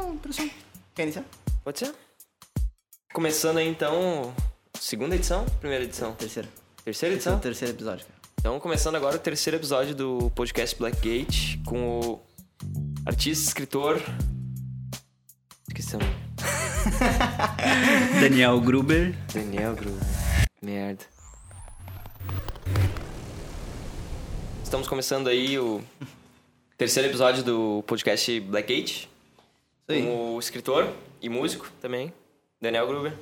Não. Quer iniciar? Pode ser? Começando aí então, segunda edição, primeira edição? Terceira. Terceira é o edição? terceiro episódio, cara. Então, começando agora o terceiro episódio do podcast Blackgate com o artista, escritor. Esqueci o nome. Daniel Gruber. Daniel Gruber. Merda. Estamos começando aí o terceiro episódio do podcast Blackgate aí. com o escritor e músico também, Daniel Gruber.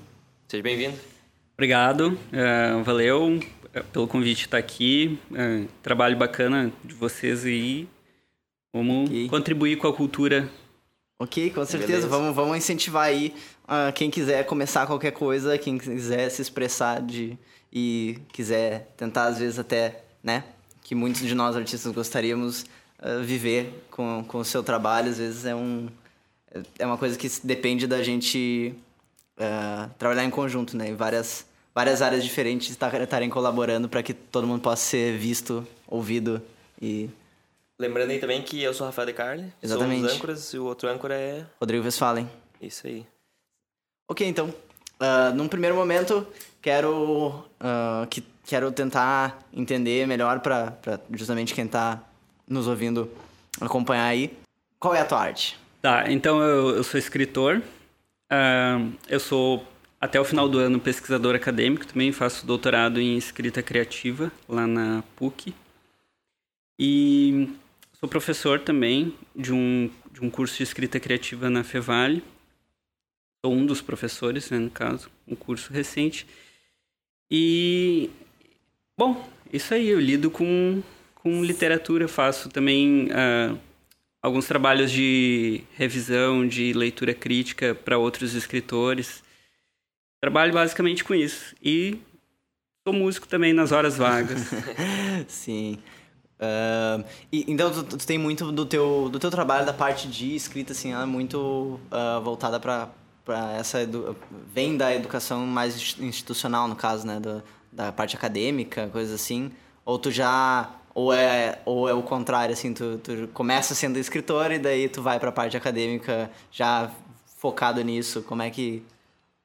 Seja bem-vindo. Obrigado, eh, valeu eh, pelo convite de estar aqui. eh, trabalho bacana de vocês aí. Vamos Ok. contribuir com a cultura. Ok, com certeza. Beleza. Vamos, vamos incentivar aí ah, quem quiser começar qualquer coisa, quem quiser se expressar de, e quiser tentar, às vezes, até, né? Que muitos de nós artistas gostaríamos ah, viver com, com o seu trabalho. Às vezes é um. É uma coisa que depende da gente ah, trabalhar em conjunto, né? Em várias, várias áreas diferentes estar- estarem colaborando para que todo mundo possa ser visto, ouvido e. Lembrando aí também que eu sou o Rafael De Carli, Exatamente. sou um âncoras e o outro âncora é Rodrigo Westphalen. isso aí. Ok, então. ah, num primeiro momento, quero, ah, que, quero tentar entender melhor para justamente quem tá nos ouvindo acompanhar aí. Qual é a tua arte? Tá, então eu, eu sou escritor. ah, eu sou, até o final do ano, pesquisador acadêmico. Também faço doutorado em escrita criativa lá na PUC. E sou professor também de um, de um curso de escrita criativa na Fevale. Sou um dos professores, né, no caso, um curso recente. E, bom, isso aí, eu lido com, com literatura, faço também ah, alguns trabalhos de revisão, de leitura crítica para outros escritores. Trabalho basicamente com isso. E sou músico também nas horas vagas. Sim. Ah, e, então, tu, tu tem muito do teu, do teu trabalho, da parte de escrita, assim, ela é muito ah, voltada para essa... Edu... Vem da educação mais insti- institucional, no caso, né? Da parte acadêmica, coisas assim. Ou tu já... Ou é, ou é o contrário, assim, tu, tu começa sendo escritor e daí tu vai para a parte acadêmica já focado nisso. Como é que...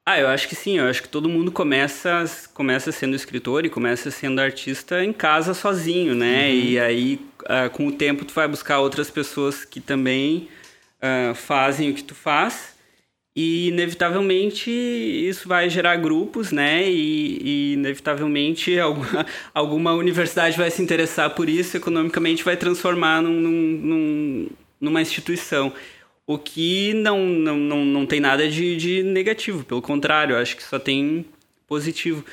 Ah, eu acho que sim. Eu acho que todo mundo começa, começa sendo escritor e começa sendo artista em casa sozinho, né? E aí, ah, com o tempo, tu vai buscar outras pessoas que também ah, fazem o que tu faz. E, inevitavelmente, isso vai gerar grupos, né? E, e, inevitavelmente, alguma, alguma universidade vai se interessar por isso, economicamente vai transformar num, num- num- numa instituição. O que não, não, não, não tem nada de, de negativo, pelo contrário, acho que só tem positivo.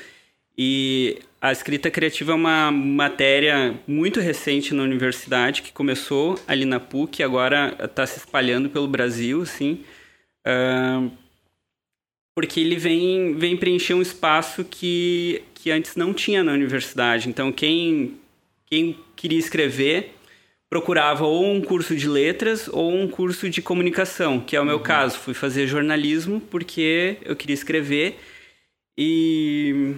E a escrita criativa é uma matéria muito recente na universidade, que começou ali na PUC agora está se espalhando pelo Brasil, assim, ah, porque ele vem, vem preencher um espaço que, que antes não tinha na universidade. Então, quem, quem queria escrever procurava ou um curso de letras ou um curso de comunicação, que é o meu caso. Fui fazer jornalismo porque eu queria escrever e...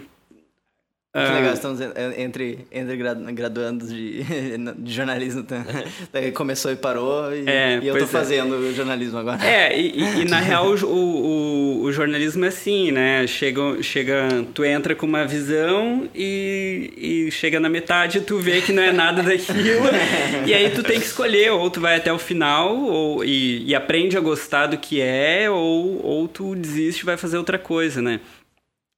Que ah, legal, estamos en- entre, entre gradu- graduandos de, de jornalismo. tá? Daí começou e parou, e, É, e eu tô pois é. fazendo jornalismo agora. É, e, e- e, na real o, o, o jornalismo é assim, né? Chega, chega, tu entra com uma visão e, e chega na metade tu vê que não é nada daquilo. e aí tu tem que escolher, ou tu vai até o final ou, e, e aprende a gostar do que é, ou, ou tu desiste e vai fazer outra coisa, né?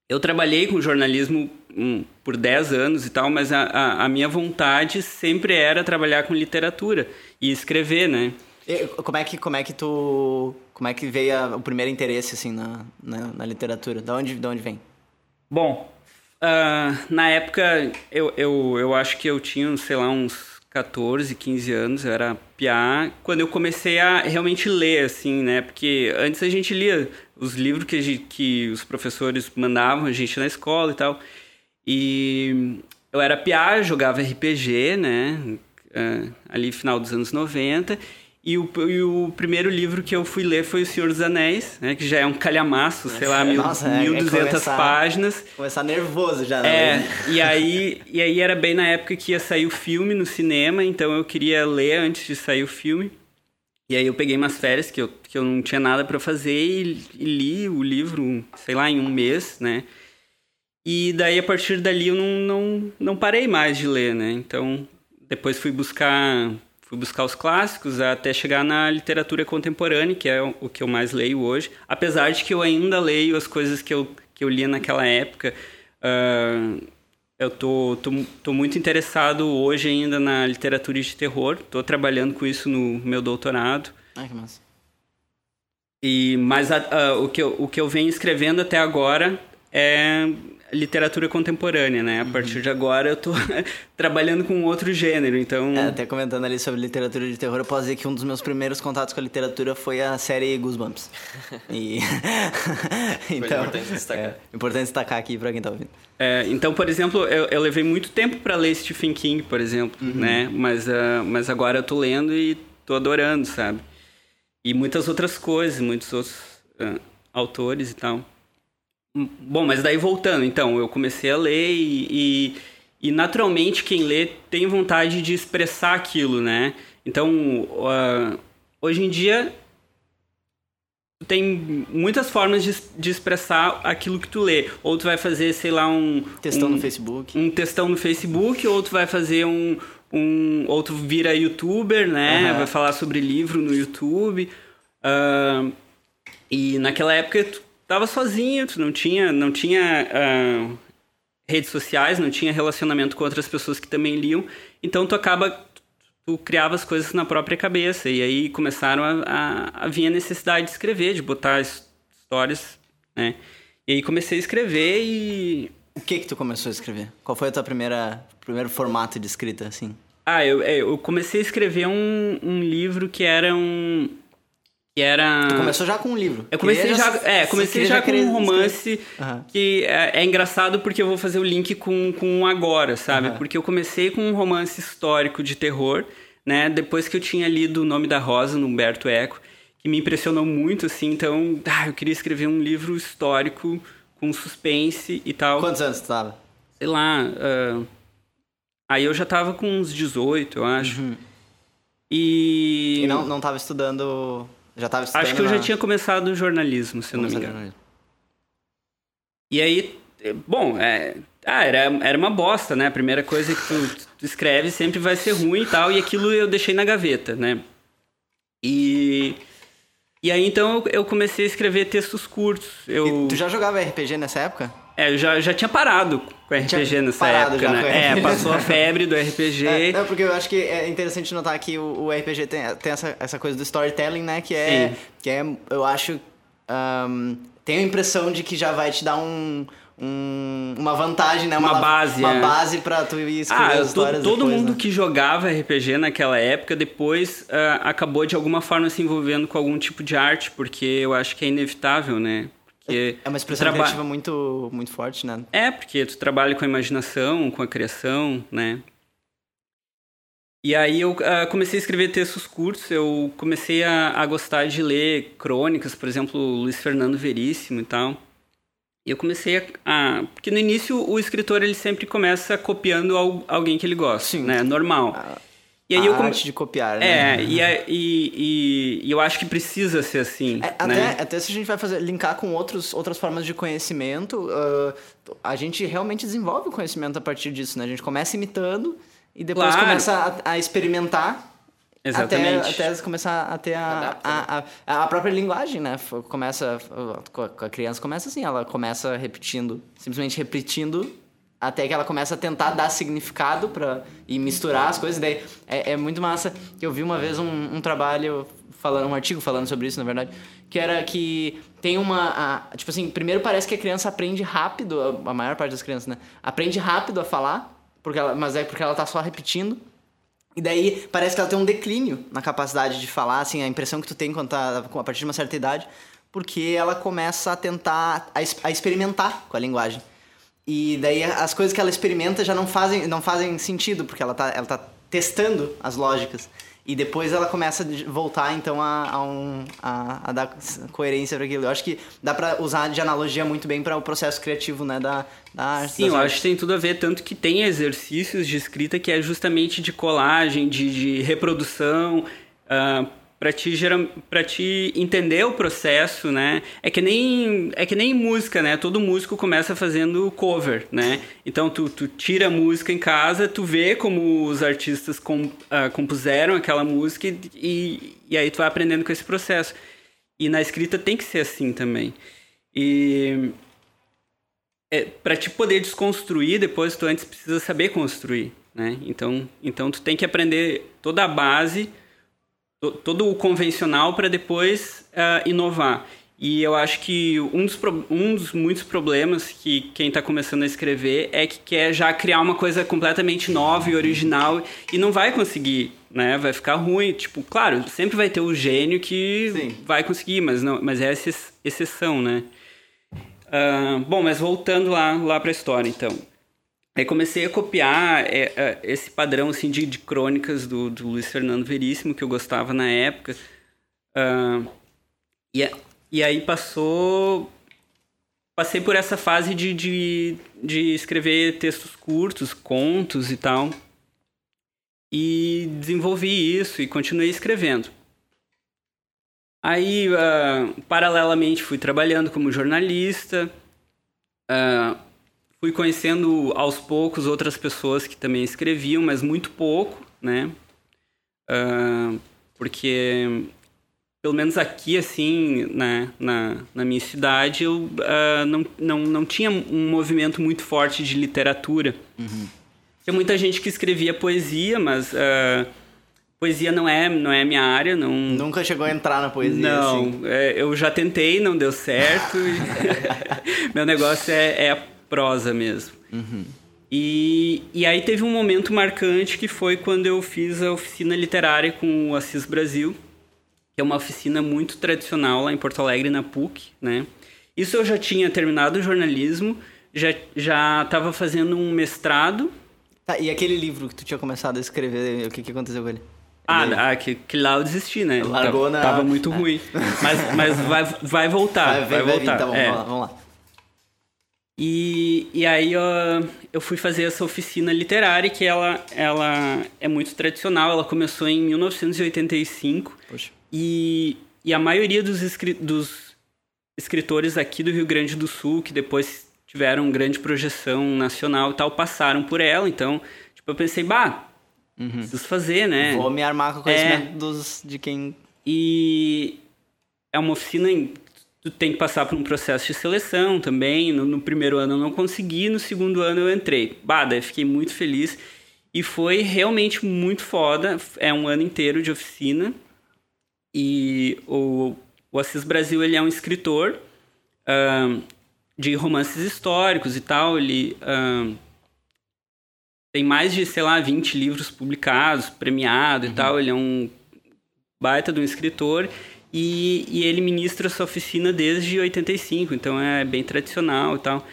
Eu trabalhei com jornalismo hum, por 10 anos e tal, mas a, a, a minha vontade sempre era trabalhar com literatura e escrever, né? E como é que como é que tu como é que veio a- o primeiro interesse assim na, na, na literatura? Da onde da onde vem? Bom, ah, na época eu, eu, eu acho que eu tinha, sei lá, uns 14, 15 anos, eu era piá, quando eu comecei a realmente ler, assim, né? Porque antes a gente lia os livros que, gente- que os professores mandavam a gente na escola e tal. E eu era piá, jogava RPG, né? Ah, ali final dos anos 90. E o, e o primeiro livro que eu fui ler foi O Senhor dos Anéis, né? Que já é um calhamaço, sei lá, mil, Nossa, é- é 1.200 começar- páginas. Começar nervoso já. É, né? e aí, e aí era bem na época que ia sair o filme no cinema, então eu queria ler antes de sair o filme. E aí eu peguei umas férias que eu, que eu não tinha nada para fazer e, e, li o livro, sei lá, em um mês, né? E daí a partir dali eu não, não, não parei mais de ler, né? Então depois fui buscar fui buscar os clássicos até chegar na literatura contemporânea, que é o que eu mais leio hoje. Apesar de que eu ainda leio as coisas que eu, que eu lia naquela época. Uh, eu tô, tô, tô, muito interessado hoje ainda na literatura de terror. Estou trabalhando com isso no meu doutorado. Ai, que massa. E, mas a, a, o, que eu, o que eu venho escrevendo até agora é literatura contemporânea, né? A uhum. partir de agora eu tô trabalhando com outro gênero, então... É, até comentando ali sobre literatura de terror, eu posso dizer que um dos meus primeiros contatos com a literatura foi a série Goosebumps. E... então, importante destacar. É, importante destacar aqui pra quem tá ouvindo. É, então, por exemplo, eu, eu, levei muito tempo para ler Stephen King, por exemplo, uhum. né? Mas, uh, mas agora eu tô lendo e tô adorando, sabe? E muitas outras coisas, muitos outros uh, autores e tal. Bom, mas daí voltando, então, eu comecei a ler e, e, e, naturalmente quem lê tem vontade de expressar aquilo, né? Então, uh, hoje em dia, tem muitas formas de, de, expressar aquilo que tu lê. Ou tu vai fazer, sei lá, um... Textão um, no Facebook. Um textão no Facebook, ou tu vai fazer um... um ou tu vira youtuber, né? Uhum. Vai falar sobre livro no YouTube. Uh, e naquela época tu tava sozinho, tu não tinha, não tinha uh, redes sociais, não tinha relacionamento com outras pessoas que também liam, então tu acaba tu criava as coisas na própria cabeça e aí começaram a, a, a vir a necessidade de escrever, de botar histórias, né? E aí comecei a escrever e o que que tu começou a escrever? Qual foi a tua primeira primeiro formato de escrita assim? Ah, eu, é, eu comecei a escrever um, um livro que era um que era. Tu começou já com um livro. Eu comecei já, já, é, comecei já, já com um romance uhum. que é, é, engraçado porque eu vou fazer o link com, com agora, sabe? Uhum. Porque eu comecei com um romance histórico de terror, né? Depois que eu tinha lido O Nome da Rosa, no Humberto Eco, que me impressionou muito, assim. Então, ah, eu queria escrever um livro histórico com suspense e tal. Quantos anos tu tava? Sei lá. Uh... Aí eu já tava com uns 18, eu acho. Uhum. E. E não, não tava estudando já estava estudando? Acho que eu na... já tinha começado jornalismo, se eu não me engano. E aí, bom, é, ah, era, era uma bosta, né? A primeira coisa que tu, tu escreve sempre vai ser ruim e tal, e aquilo eu deixei na gaveta, né? E... E aí, então, eu comecei a escrever textos curtos. Eu... E tu já jogava RPG nessa época? É, eu já, já tinha parado com RPG nessa época, né? É, passou a febre do RPG. É, não, porque eu acho que é interessante notar que o, o RPG tem, tem essa, essa coisa do storytelling, né? Que é, que é eu acho... Um, tenho a impressão de que já vai te dar um... Um, uma vantagem, né? Uma, uma base. Uma é. base pra tu ir escrever ah, as histórias Todo depois, mundo né? que jogava RPG naquela época, depois uh, acabou de alguma forma se envolvendo com algum tipo de arte, porque eu acho que é inevitável, né? Porque é uma expressão traba... criativa muito, muito forte, né? É, porque tu trabalha com a imaginação, com a criação, né? E aí eu uh, comecei a escrever textos curtos, eu comecei a, a, gostar de ler crônicas, por exemplo, Luiz Fernando Veríssimo e tal. E eu comecei a, a, Porque no início o escritor ele sempre começa copiando alguém que ele gosta, Sim. né? Normal. Ah e aí a eu come... arte de copiar, né? É, e, e, e, e, eu acho que precisa ser assim. É, né? até, até se a gente vai fazer, linkar com outros, outras formas de conhecimento, uh, a gente realmente desenvolve o conhecimento a partir disso, né? A gente começa imitando e depois claro. começa a, a experimentar Exatamente. Até, até começar a ter a, a, a, a, própria linguagem, né? Começa. A criança começa assim, ela começa repetindo, simplesmente repetindo até que ela começa a tentar dar significado para e misturar as coisas. Daí é, é, muito massa eu vi uma vez um, um, trabalho falando, um artigo falando sobre isso, na verdade, que era que tem uma, a, tipo assim, primeiro parece que a criança aprende rápido, a, a, maior parte das crianças, né, aprende rápido a falar, porque ela, mas é porque ela tá só repetindo. E daí parece que ela tem um declínio na capacidade de falar, assim, a impressão que tu tem quando tá a partir de uma certa idade, porque ela começa a tentar a, a experimentar com a linguagem. E daí as coisas que ela experimenta já não fazem, não fazem sentido, porque ela tá, ela tá testando as lógicas. E depois ela começa a voltar, então, a, a, um, a, a dar coerência para aquilo. Eu acho que dá para usar de analogia muito bem para o processo criativo, né, da, da arte. Sim, eu acho que tem tudo a ver, tanto que tem exercícios de escrita que é justamente de colagem, de, de reprodução, uh, para ti geral, para ti entender o processo, né? É que nem é que nem música, né? Todo músico começa fazendo cover, né? Então tu, tu tira a música em casa, tu vê como os artistas com, uh, compuseram aquela música e, e aí tu vai aprendendo com esse processo. E na escrita tem que ser assim também. E é, para te poder desconstruir, depois tu antes precisa saber construir, né? Então, então tu tem que aprender toda a base todo o convencional para depois uh, inovar. E eu acho que um dos, um dos muitos problemas que quem está começando a escrever é que quer já criar uma coisa completamente nova e original e não vai conseguir, né? Vai ficar ruim. Tipo, claro, sempre vai ter o gênio que Sim. vai conseguir, mas, não, mas é exceção, né? Uh, bom, mas voltando lá, lá para a história, então. Aí comecei a copiar é, é, esse padrão assim, de, de crônicas do, do Luiz Fernando Veríssimo, que eu gostava na época. Uh, e, e aí passou. Passei por essa fase de, de, de escrever textos curtos, contos e tal. E desenvolvi isso e continuei escrevendo. Aí, uh, paralelamente, fui trabalhando como jornalista. Uh, fui conhecendo aos poucos outras pessoas que também escreviam, mas muito pouco, né? Uh, porque, pelo menos aqui, assim, né, na, na minha cidade, eu uh, não, não, não tinha um movimento muito forte de literatura. Uhum. Tinha muita gente que escrevia poesia, mas... Uh, poesia não é não é minha área não nunca chegou a entrar na poesia não assim. é, eu já tentei não deu certo meu negócio é, é prosa mesmo. Uhum. E, e aí teve um momento marcante que foi quando eu fiz a oficina literária com o Assis Brasil, que é uma oficina muito tradicional lá em Porto Alegre, na PUC, né? Isso eu já tinha terminado o jornalismo, já já estava fazendo um mestrado. Tá, e aquele livro que tu tinha começado a escrever, o que, que aconteceu com ele? Ah, ah que, que, lá eu desisti, né? Largou na... Tava muito ruim. Mas, mas vai, vai voltar. Vai, vai, vai voltar. Vir, tá bom, é. vamos lá. Vamos lá. E, e aí eu, eu fui fazer essa oficina literária, que ela, ela é muito tradicional, ela começou em 1985. Poxa. E, e a maioria dos, escri dos escritores aqui do Rio Grande do Sul, que depois tiveram grande projeção nacional e tal, passaram por ela. Então, tipo, eu pensei, bah, uhum. preciso fazer, né? Vou me armar com o conhecimento é, dos, de quem... E é uma oficina tu tem que passar por um processo de seleção também. No, no, primeiro ano eu não consegui, no segundo ano eu entrei. Bah, daí fiquei muito feliz. E foi realmente muito foda. É um ano inteiro de oficina. E o, o Assis Brasil, ele é um escritor uh, de romances históricos e tal. Ele uh, tem mais de, sei lá, 20 livros publicados, premiado uhum. e tal. Ele é um baita de um escritor. E, e ele ministra essa oficina desde 85, então é bem tradicional e tal.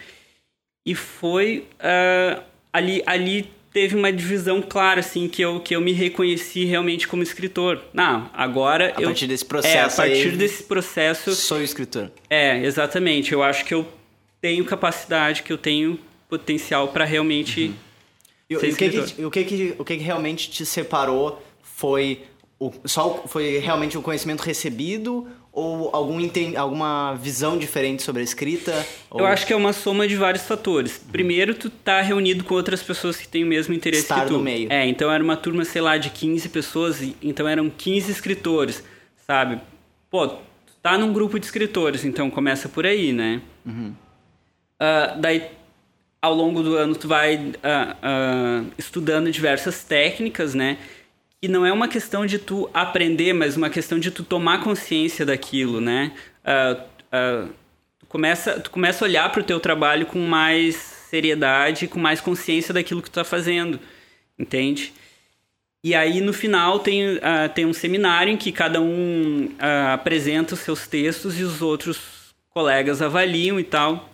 E foi uh, ali, ali teve uma divisão clara, assim, que eu, que eu me reconheci realmente como escritor. Não, agora a eu... A partir desse processo É, a partir aí, desse processo... Sou escritor. É, exatamente. Eu acho que eu tenho capacidade, que eu tenho potencial para realmente uhum. ser e, escritor. E o que, que, o que, que realmente te separou foi o, só foi realmente o conhecimento recebido ou algum alguma visão diferente sobre a escrita? Ou... Eu acho que é uma soma de vários fatores. Primeiro, tu tá reunido com outras pessoas que têm o mesmo interesse Estar que tu. no meio. É, então era uma turma, sei lá, de 15 pessoas, então eram 15 escritores, sabe? Pô, tu tá num grupo de escritores, então começa por aí, né? Uhum. Uh, daí, ao longo do ano, tu vai uh, uh, estudando diversas técnicas, né? E não é uma questão de tu aprender, mas uma questão de tu tomar consciência daquilo, né? Uh, uh, tu, começa, tu começa a olhar para o teu trabalho com mais seriedade, com mais consciência daquilo que tu está fazendo, entende? E aí no final tem, uh, tem um seminário em que cada um apresenta os seus textos e os outros colegas avaliam e tal.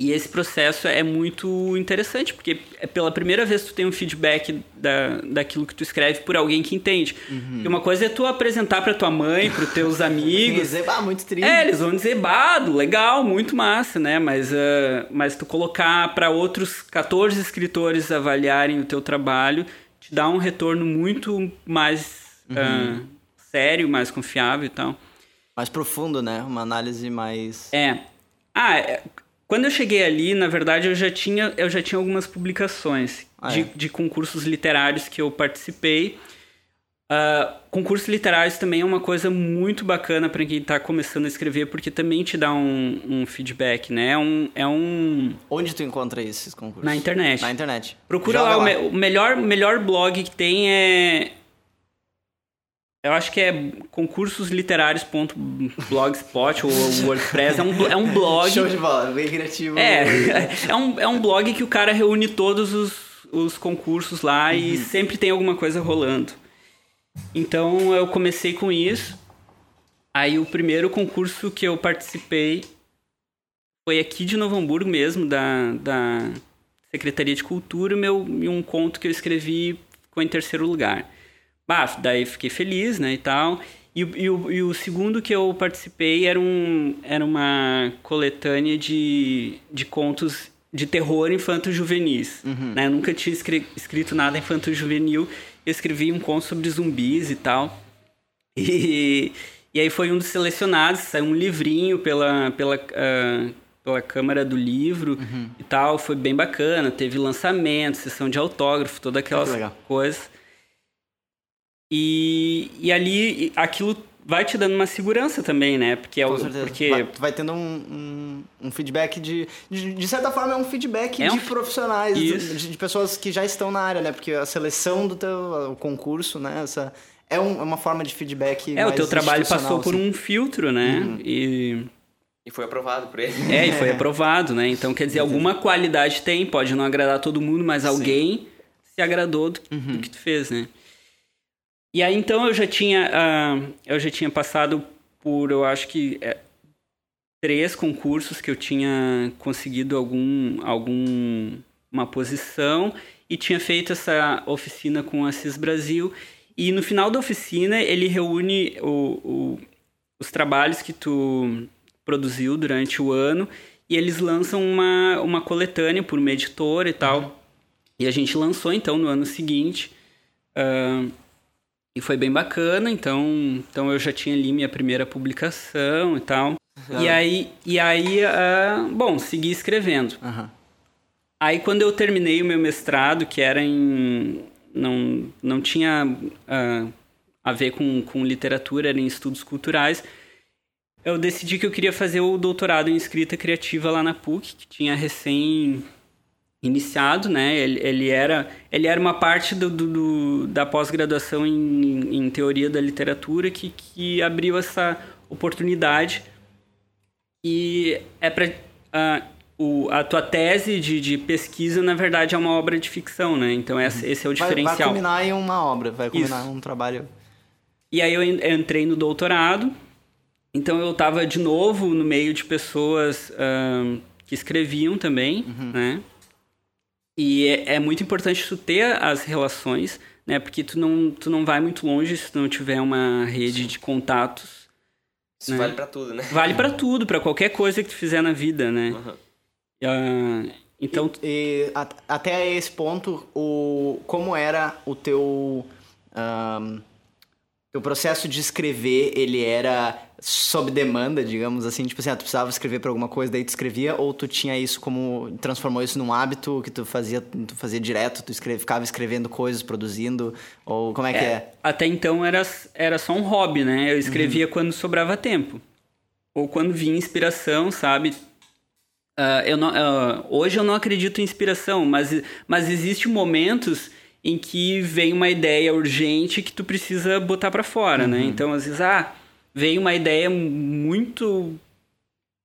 E esse processo é muito interessante, porque é pela primeira vez que tu tem um feedback da, daquilo que tu escreve por alguém que entende. Uhum. E uma coisa é tu apresentar para tua mãe, para teus amigos. dizer, bah, muito triste. É, eles vão dizer, bah, legal, muito massa, né? Mas, uh, mas tu colocar para outros 14 escritores avaliarem o teu trabalho, te dá um retorno muito mais uhum. uh, sério, mais confiável e tal. Mais profundo, né? Uma análise mais. É. Ah, é, quando eu cheguei ali, na verdade, eu já tinha, eu já tinha algumas publicações Ah, de, é? de concursos literários que eu participei. Ah, concursos literários também é uma coisa muito bacana para quem está começando a escrever, porque também te dá um, um feedback, né? É um, é um... Onde tu encontra esses concursos? Na internet. Na internet. Procura Joga lá, o, me- o melhor, melhor blog que tem é... Eu acho que é concursosliterários.blogspot ou WordPress. É um, é um blog... Show de bola, bem criativo. É, é um, é um blog que o cara reúne todos os, os concursos lá e Uhum. sempre tem alguma coisa rolando. Então eu comecei com isso. Aí o primeiro concurso que eu participei foi aqui de Novo Hamburgo mesmo, da, da Secretaria de Cultura, meu, e um conto que eu escrevi ficou em terceiro lugar. Bah, daí fiquei feliz, né, e tal. E, o- e o, e o segundo que eu participei era, um, era uma coletânea de, de contos de terror infanto-juvenis. Né? Eu nunca tinha escrito nada infanto-juvenil. Eu escrevi um conto sobre zumbis e tal. E, e aí foi um dos selecionados, saiu um livrinho pela, pela, ah, pela Câmara do Livro e tal. Foi bem bacana. Teve lançamento, sessão de autógrafo, todas aquelas Que legal. coisas. E, e ali, aquilo vai te dando uma segurança também, né? Porque, é Com o, certeza. porque Vai, tu vai tendo um, um, um feedback de, de. De certa forma, é um feedback É de um- profissionais, Isso. de, de pessoas que já estão na área, né? Porque a seleção do teu o concurso, né? Essa, é, um- é uma forma de feedback. é, o teu trabalho passou institucional, por assim. um filtro, né? E, E foi aprovado por ele. é, e foi aprovado, né? Então, quer dizer, alguma qualidade tem, pode não agradar todo mundo, mas alguém se agradou do, do que tu fez, né? E aí, então, eu já tinha, ah, eu já tinha passado por, eu acho que, é, três concursos que eu tinha conseguido algum, algum uma posição e tinha feito essa oficina com a CIS Brasil. E no final da oficina, ele reúne o, o- os trabalhos que tu produziu durante o ano e eles lançam uma, uma coletânea por uma editora e tal. E a gente lançou, então, no ano seguinte. ah, e foi bem bacana, então, então eu já tinha ali minha primeira publicação e tal. E aí, e aí ah, bom, segui escrevendo. Aham. Aí quando eu terminei o meu mestrado, que era em. não, não tinha ah, a ver com, com literatura, era em estudos culturais, eu decidi que eu queria fazer o doutorado em escrita criativa lá na PUC, que tinha recém iniciado, né? Ele, ele, era, ele era uma parte do, do- da pós-graduação em, em teoria da literatura que, que abriu essa oportunidade e é para a tua tese de, de pesquisa na verdade é uma obra de ficção, né? Então essa- esse é o Vai, vai diferencial. culminar em uma obra, vai Isso. em um trabalho. E aí eu en- entrei no doutorado, então eu estava de novo no meio de pessoas que escreviam também, né? E é, é muito importante tu ter as relações, né? Porque tu não, tu não vai muito longe se tu não tiver uma rede de contatos. Isso Né? vale pra tudo, né? Vale pra tudo, pra qualquer coisa que tu fizer na vida, né? Aham. Ah, então, E a- até esse ponto, o, como era o teu. ahn, teu processo de escrever, ele era sob demanda, digamos assim? Tipo assim, ah, tu precisava escrever pra alguma coisa, daí tu escrevia? Ou tu tinha isso como. transformou isso num hábito que tu fazia, tu fazia direto, tu escreve, ficava escrevendo coisas, produzindo? Ou como é, que é? até então era, era só um hobby, né? Eu escrevia quando sobrava tempo. Ou quando vinha inspiração, sabe? Ah, eu não, ah, hoje eu não acredito em inspiração, mas, mas existem momentos em que vem uma ideia urgente que tu precisa botar pra fora, né? Então, às vezes, ah, veio uma ideia muito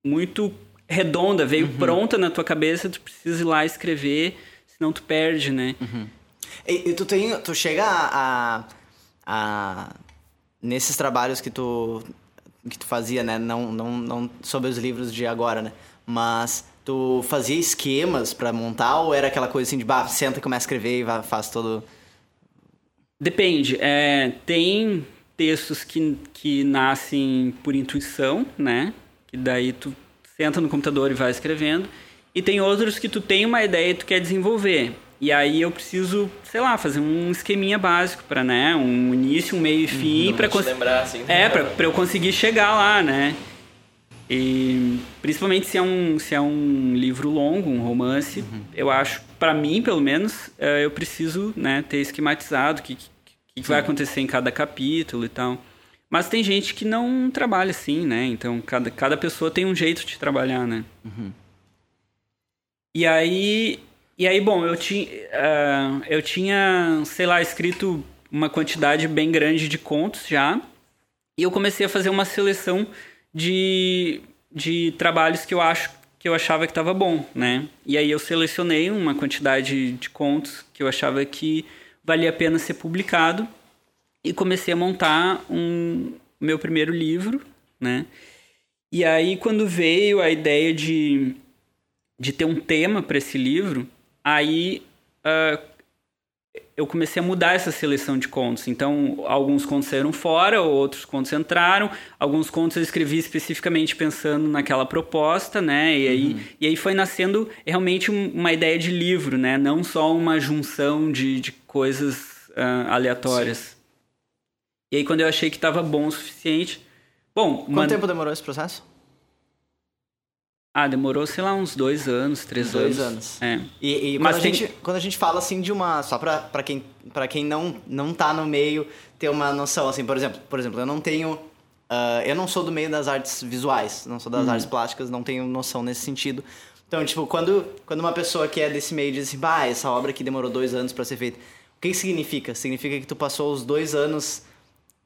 muito redonda, veio pronta na tua cabeça, tu precisa ir lá escrever, senão tu perde, né? E, e tu, tem, tu chega a, a, a- Nesses trabalhos que tu, que tu fazia, né? Não, não, não sobre os livros de agora, né? Mas tu fazia esquemas pra montar ou era aquela coisa assim de, bah, senta e começa a escrever e vai, faz todo... Depende. É, tem textos que, que nascem por intuição, né? Que daí tu senta no computador e vai escrevendo. E tem outros que tu tem uma ideia e tu quer desenvolver. E aí eu preciso, sei lá, fazer um esqueminha básico para, né, um início, um meio e fim para Te lembrar, assim. É, pra eu conseguir chegar lá, né? E principalmente se é um, se é um livro longo, um romance, eu acho, para mim, pelo menos, eh, eu preciso, né, ter esquematizado o que, que, que vai acontecer em cada capítulo e tal. Mas tem gente que não trabalha assim, né? Então, cada, cada pessoa tem um jeito de trabalhar, né? E aí, e aí, bom, eu tinha, ah, eu tinha, sei lá, escrito uma quantidade bem grande de contos já. E eu comecei a fazer uma seleção de, de trabalhos que eu acho que eu achava que estava bom, né? E aí eu selecionei uma quantidade de contos que eu achava que valia a pena ser publicado e comecei a montar um meu primeiro livro, né? E aí quando veio a ideia de, de ter um tema para esse livro, aí ah, eu comecei a mudar essa seleção de contos. Então, alguns contos saíram fora, outros contos entraram. Alguns contos eu escrevi especificamente pensando naquela proposta, né? E aí, e aí foi nascendo realmente um- uma ideia de livro, né? Não só uma junção de, de coisas ah, aleatórias. E aí, quando eu achei que estava bom o suficiente... Bom, Quanto man- tempo demorou esse processo? Ah, demorou, sei lá, uns dois anos, três Dois anos. anos. É. E, e Mas quando, tem- a gente, quando a gente fala assim de uma. Só pra, pra quem, pra quem não, não tá no meio ter uma noção, assim, por exemplo, por exemplo, eu não tenho. ah, eu não sou do meio das artes visuais, não sou das artes plásticas, não tenho noção nesse sentido. Então, tipo, quando, quando uma pessoa que é desse meio diz assim, bah, essa obra aqui demorou dois anos pra ser feita, o que, que significa? Significa que tu passou os dois anos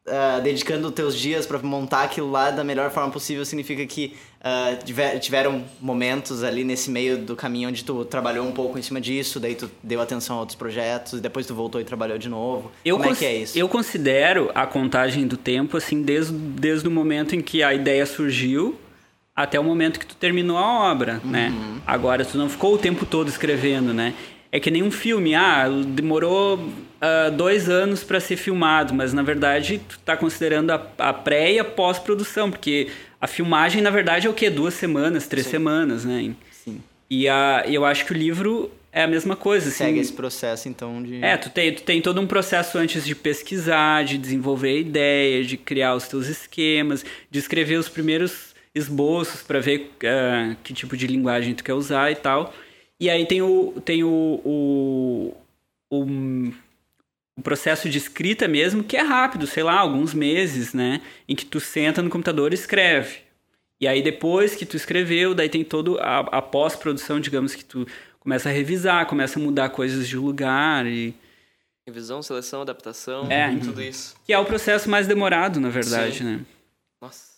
ah, dedicando teus dias pra montar aquilo lá da melhor forma possível significa que ah, tiver- tiveram momentos ali nesse meio do caminho onde tu trabalhou um pouco em cima disso, daí tu deu atenção a outros projetos, e depois tu voltou e trabalhou de novo. Eu Como é que é isso? Eu considero a contagem do tempo, assim, desde, desde o momento em que a ideia surgiu até o momento que tu terminou a obra, né? Uhum. Agora, tu não ficou o tempo todo escrevendo, né? É que nem um filme, ah, demorou ah, dois anos para ser filmado, mas na verdade tu tá considerando a, a pré e a pós-produção, porque a filmagem, na verdade, é o quê? Duas semanas, três semanas, né? Sim. E a, eu acho que o livro é a mesma coisa, assim. Segue esse processo, então, de... É, tu tem, tu tem todo um processo antes de pesquisar, de desenvolver a ideia, de criar os teus esquemas, de escrever os primeiros esboços para ver ah, que tipo de linguagem tu quer usar e tal. E aí tem o, tem o, o, o, o processo de escrita mesmo, que é rápido, sei lá, alguns meses, né? Em que tu senta no computador e escreve. E aí depois que tu escreveu, daí tem todo a, a pós-produção, digamos que tu começa a revisar, começa a mudar coisas de lugar e Revisão, seleção, adaptação, É. tudo isso. que é o processo mais demorado, na verdade, Sim. né? Nossa.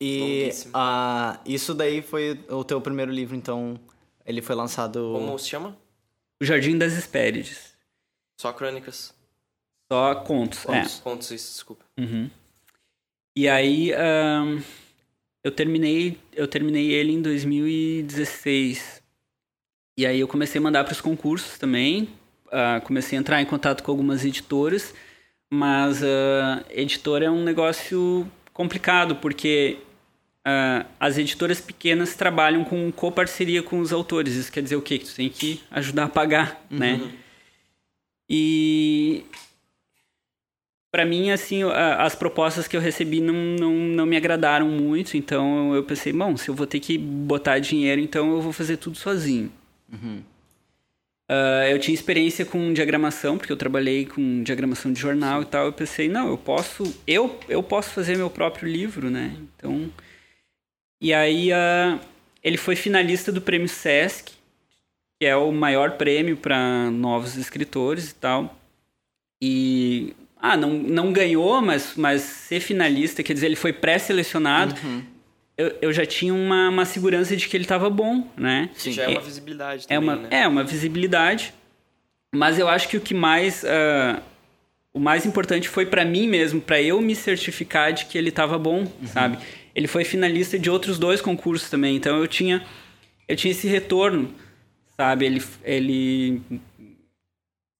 E ah, isso daí foi o teu primeiro livro, então ele foi lançado... Como se chama? O Jardim das Hespérides. Só crônicas. Só contos. Contos, contos isso, desculpa. É. Uhum. E aí ahn, eu terminei, eu terminei ele em 2016. E aí eu comecei a mandar para os concursos também. Ah, comecei a entrar em contato com algumas editoras, mas ah, editora é um negócio complicado porque ah, as editoras pequenas trabalham com coparceria com os autores. Isso quer dizer o quê? Que tu tem que ajudar a pagar, né? E Pra mim, assim, as propostas que eu recebi não, não, não me agradaram muito, então eu pensei, bom, se eu vou ter que botar dinheiro, então eu vou fazer tudo sozinho. Ah, eu tinha experiência com diagramação, porque eu trabalhei com diagramação de jornal e tal, eu pensei, não, eu posso, eu, eu posso fazer meu próprio livro, né? Então, e aí ah, ele foi finalista do prêmio Sesc, que é o maior prêmio para novos escritores e tal. E ah, não, não ganhou, mas, mas ser finalista, quer dizer, ele foi pré-selecionado. Eu, eu já tinha uma, uma segurança de que ele estava bom, né? Que já é uma visibilidade É também, uma, né? é uma visibilidade, mas eu acho que o que mais ah, o mais importante foi para mim mesmo, para eu me certificar de que ele estava bom, Uhum. sabe? Ele foi finalista de outros dois concursos também, então eu tinha eu tinha esse retorno, sabe? Ele ele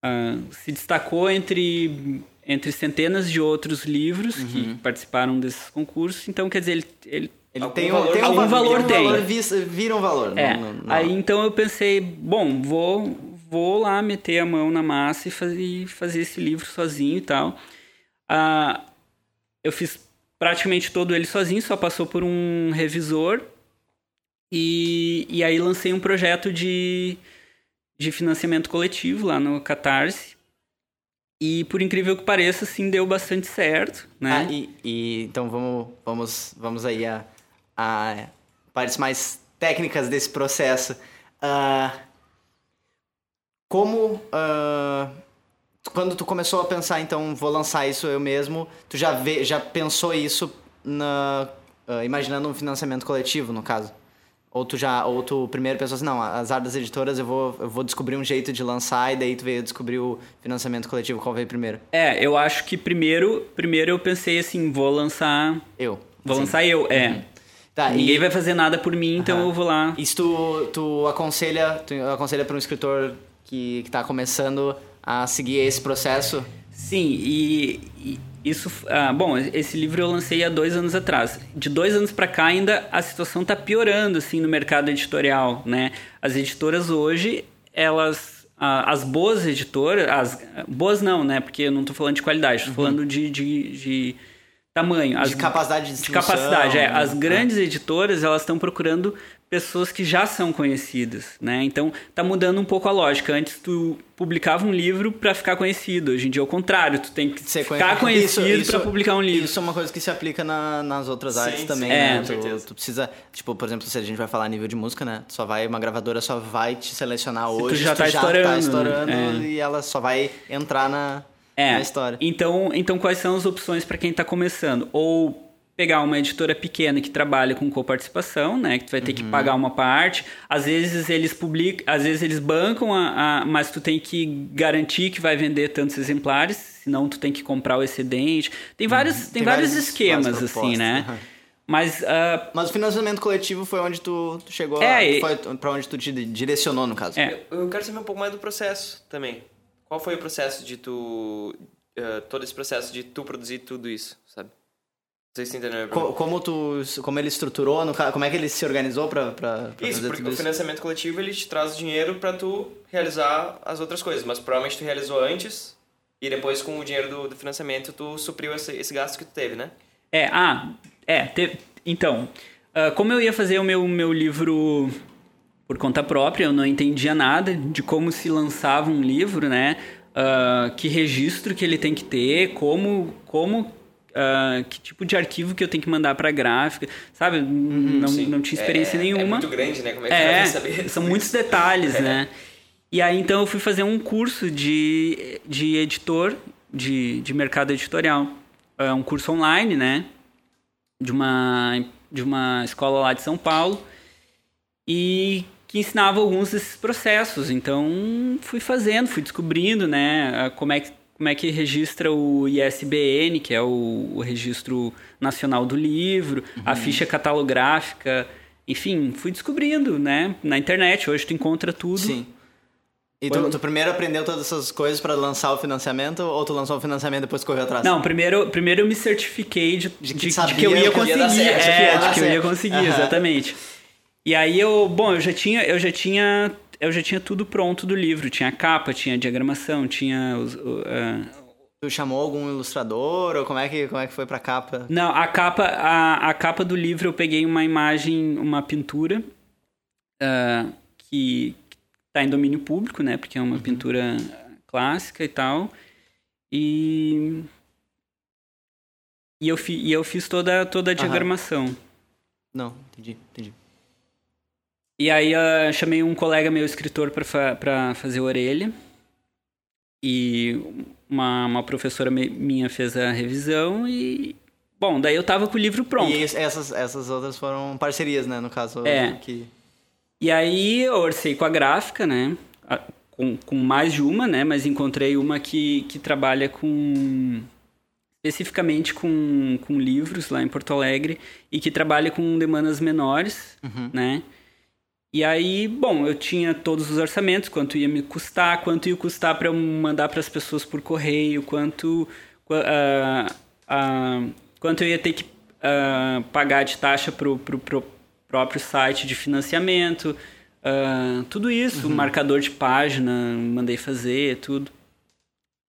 ah, se destacou entre entre centenas de outros livros que participaram desses concursos, então quer dizer ele, ele Ele tem um, valor tem um Algum valor tem. Um valor vira um valor. É, não- não- não. aí então eu pensei, bom, vou, vou lá meter a mão na massa e fazer, fazer esse livro sozinho e tal. Ah, eu fiz praticamente todo ele sozinho, só passou por um revisor. E, e aí lancei um projeto de, de financiamento coletivo lá no Catarse. E por incrível que pareça, sim, deu bastante certo, né? Ah, e, e, então vamos, vamos, vamos aí a, a partes mais técnicas desse processo. Uh, como uh, quando tu começou a pensar, então vou lançar isso eu mesmo, tu já vê, já pensou isso na, uh, imaginando um financiamento coletivo, no caso? Ou tu já, ou tu primeiro pensou assim, não, as das editoras eu vou, eu vou descobrir um jeito de lançar e daí tu veio descobrir o financiamento coletivo, qual veio primeiro? É, eu acho que primeiro, primeiro eu pensei assim, vou lançar... Eu. Vou lançar eu, é. Uhum. Tá, Ninguém e... vai fazer nada por mim, então eu vou lá. Isso tu, tu aconselha, tu aconselha para um escritor que, que tá começando a seguir esse processo? Sim, e, e isso, ah, bom, esse livro eu lancei há dois anos atrás. De dois anos para cá ainda a situação está piorando assim no mercado editorial, né? As editoras hoje elas ah, as boas editoras, as boas não, né? Porque eu não estou falando de qualidade, estou uhum. falando de, de, de tamanho. As, de capacidade de De capacidade, é. As grandes é. editoras, elas estão procurando pessoas que já são conhecidas, né? Então, tá mudando um pouco a lógica. Antes tu publicava um livro para ficar conhecido. Hoje em dia é o contrário, tu tem que Ser ficar conhecido para publicar um livro. Isso é uma coisa que se aplica na, nas outras sim, artes sim. também, é, né? Tu, tu, precisa, tipo, por exemplo, se a gente vai falar nível de música, né? Tu só vai uma gravadora só vai te selecionar se hoje, tu já tu tá já estourando, tá estourando é. e ela só vai entrar na é, na história. Então, então quais são as opções para quem está começando? Ou pegar uma editora pequena que trabalha com coparticipação, né, que tu vai ter uhum. que pagar uma parte. Às vezes eles publicam, às vezes eles bancam, a, a, mas tu tem que garantir que vai vender tantos exemplares, senão tu tem que comprar o excedente. Tem vários, uhum. tem, tem, vários, esquemas várias assim, né? Uhum. Mas, uh, Mas o financiamento coletivo foi onde tu, tu chegou, é, a, foi para onde tu te direcionou, no caso. É. Eu, eu quero saber um pouco mais do processo também. Qual foi o processo de tu. Uh, todo esse processo de tu produzir tudo isso, sei se entendeu. Co como tu. Como ele estruturou, no, como é que ele se organizou pra, pra, pra isso, porque o financiamento coletivo ele te traz dinheiro pra tu realizar as outras coisas, mas provavelmente tu realizou antes e depois com o dinheiro do, do financiamento tu supriu esse, esse gasto que tu teve, né? É, ah, é, te, então. Uh, como eu ia fazer o meu, meu livro por conta própria, eu não entendia nada de como se lançava um livro, né? Uh, que registro que ele tem que ter, como, como uh, que tipo de arquivo que eu tenho que mandar para a gráfica, sabe? Uhum, não, não tinha experiência é, nenhuma. É muito grande, né? Como é que é, vai saber? São muitos detalhes, né? E aí então eu fui fazer um curso de, de editor, de, de mercado editorial. É um curso online, né? De uma, de uma escola lá de São Paulo. E que ensinava alguns desses processos. Então, fui fazendo, fui descobrindo, né, como é que, como é que registra o ISBN, que é o, o Registro Nacional do Livro, uhum. a ficha catalográfica, enfim, fui descobrindo, né, na internet. Hoje tu encontra tudo. Sim. E tu, tu, primeiro aprendeu todas essas coisas para lançar o financiamento ou tu lançou o financiamento e depois correu atrás? Não, primeiro, primeiro eu me certifiquei de, de, de, de que eu ia conseguir. é, de que eu ia conseguir, uhum. exatamente. E aí eu, bom, eu já tinha, eu já tinha, eu já tinha tudo pronto do livro, tinha capa, tinha diagramação, tinha os, uh, Tu chamou algum ilustrador ou como é que como é que foi para capa? Não, a capa a, a capa do livro eu peguei uma imagem, uma pintura uh, que está em domínio público, né? Porque é uma uhum. pintura clássica e tal. E e eu, fi, e eu fiz toda, toda a diagramação. Uhum. Não, entendi, entendi. E aí uh, chamei um colega meu escritor para fa fazer orelha. E uma, uma professora minha fez a revisão e... Bom, daí eu tava com o livro pronto. E essas, essas outras foram parcerias, né? No caso, é. que... E aí eu orcei com a gráfica, né? Com, com mais de uma, né? Mas encontrei uma que, que trabalha com especificamente com, com livros lá em Porto Alegre e que trabalha com demandas menores, uhum. né? E aí, bom, eu tinha todos os orçamentos, quanto ia me custar, quanto ia custar para eu mandar para as pessoas por correio, quanto, uh, uh, quanto eu ia ter que uh, pagar de taxa para o próprio site de financiamento, tudo isso, uhum. marcador de página, mandei fazer, tudo.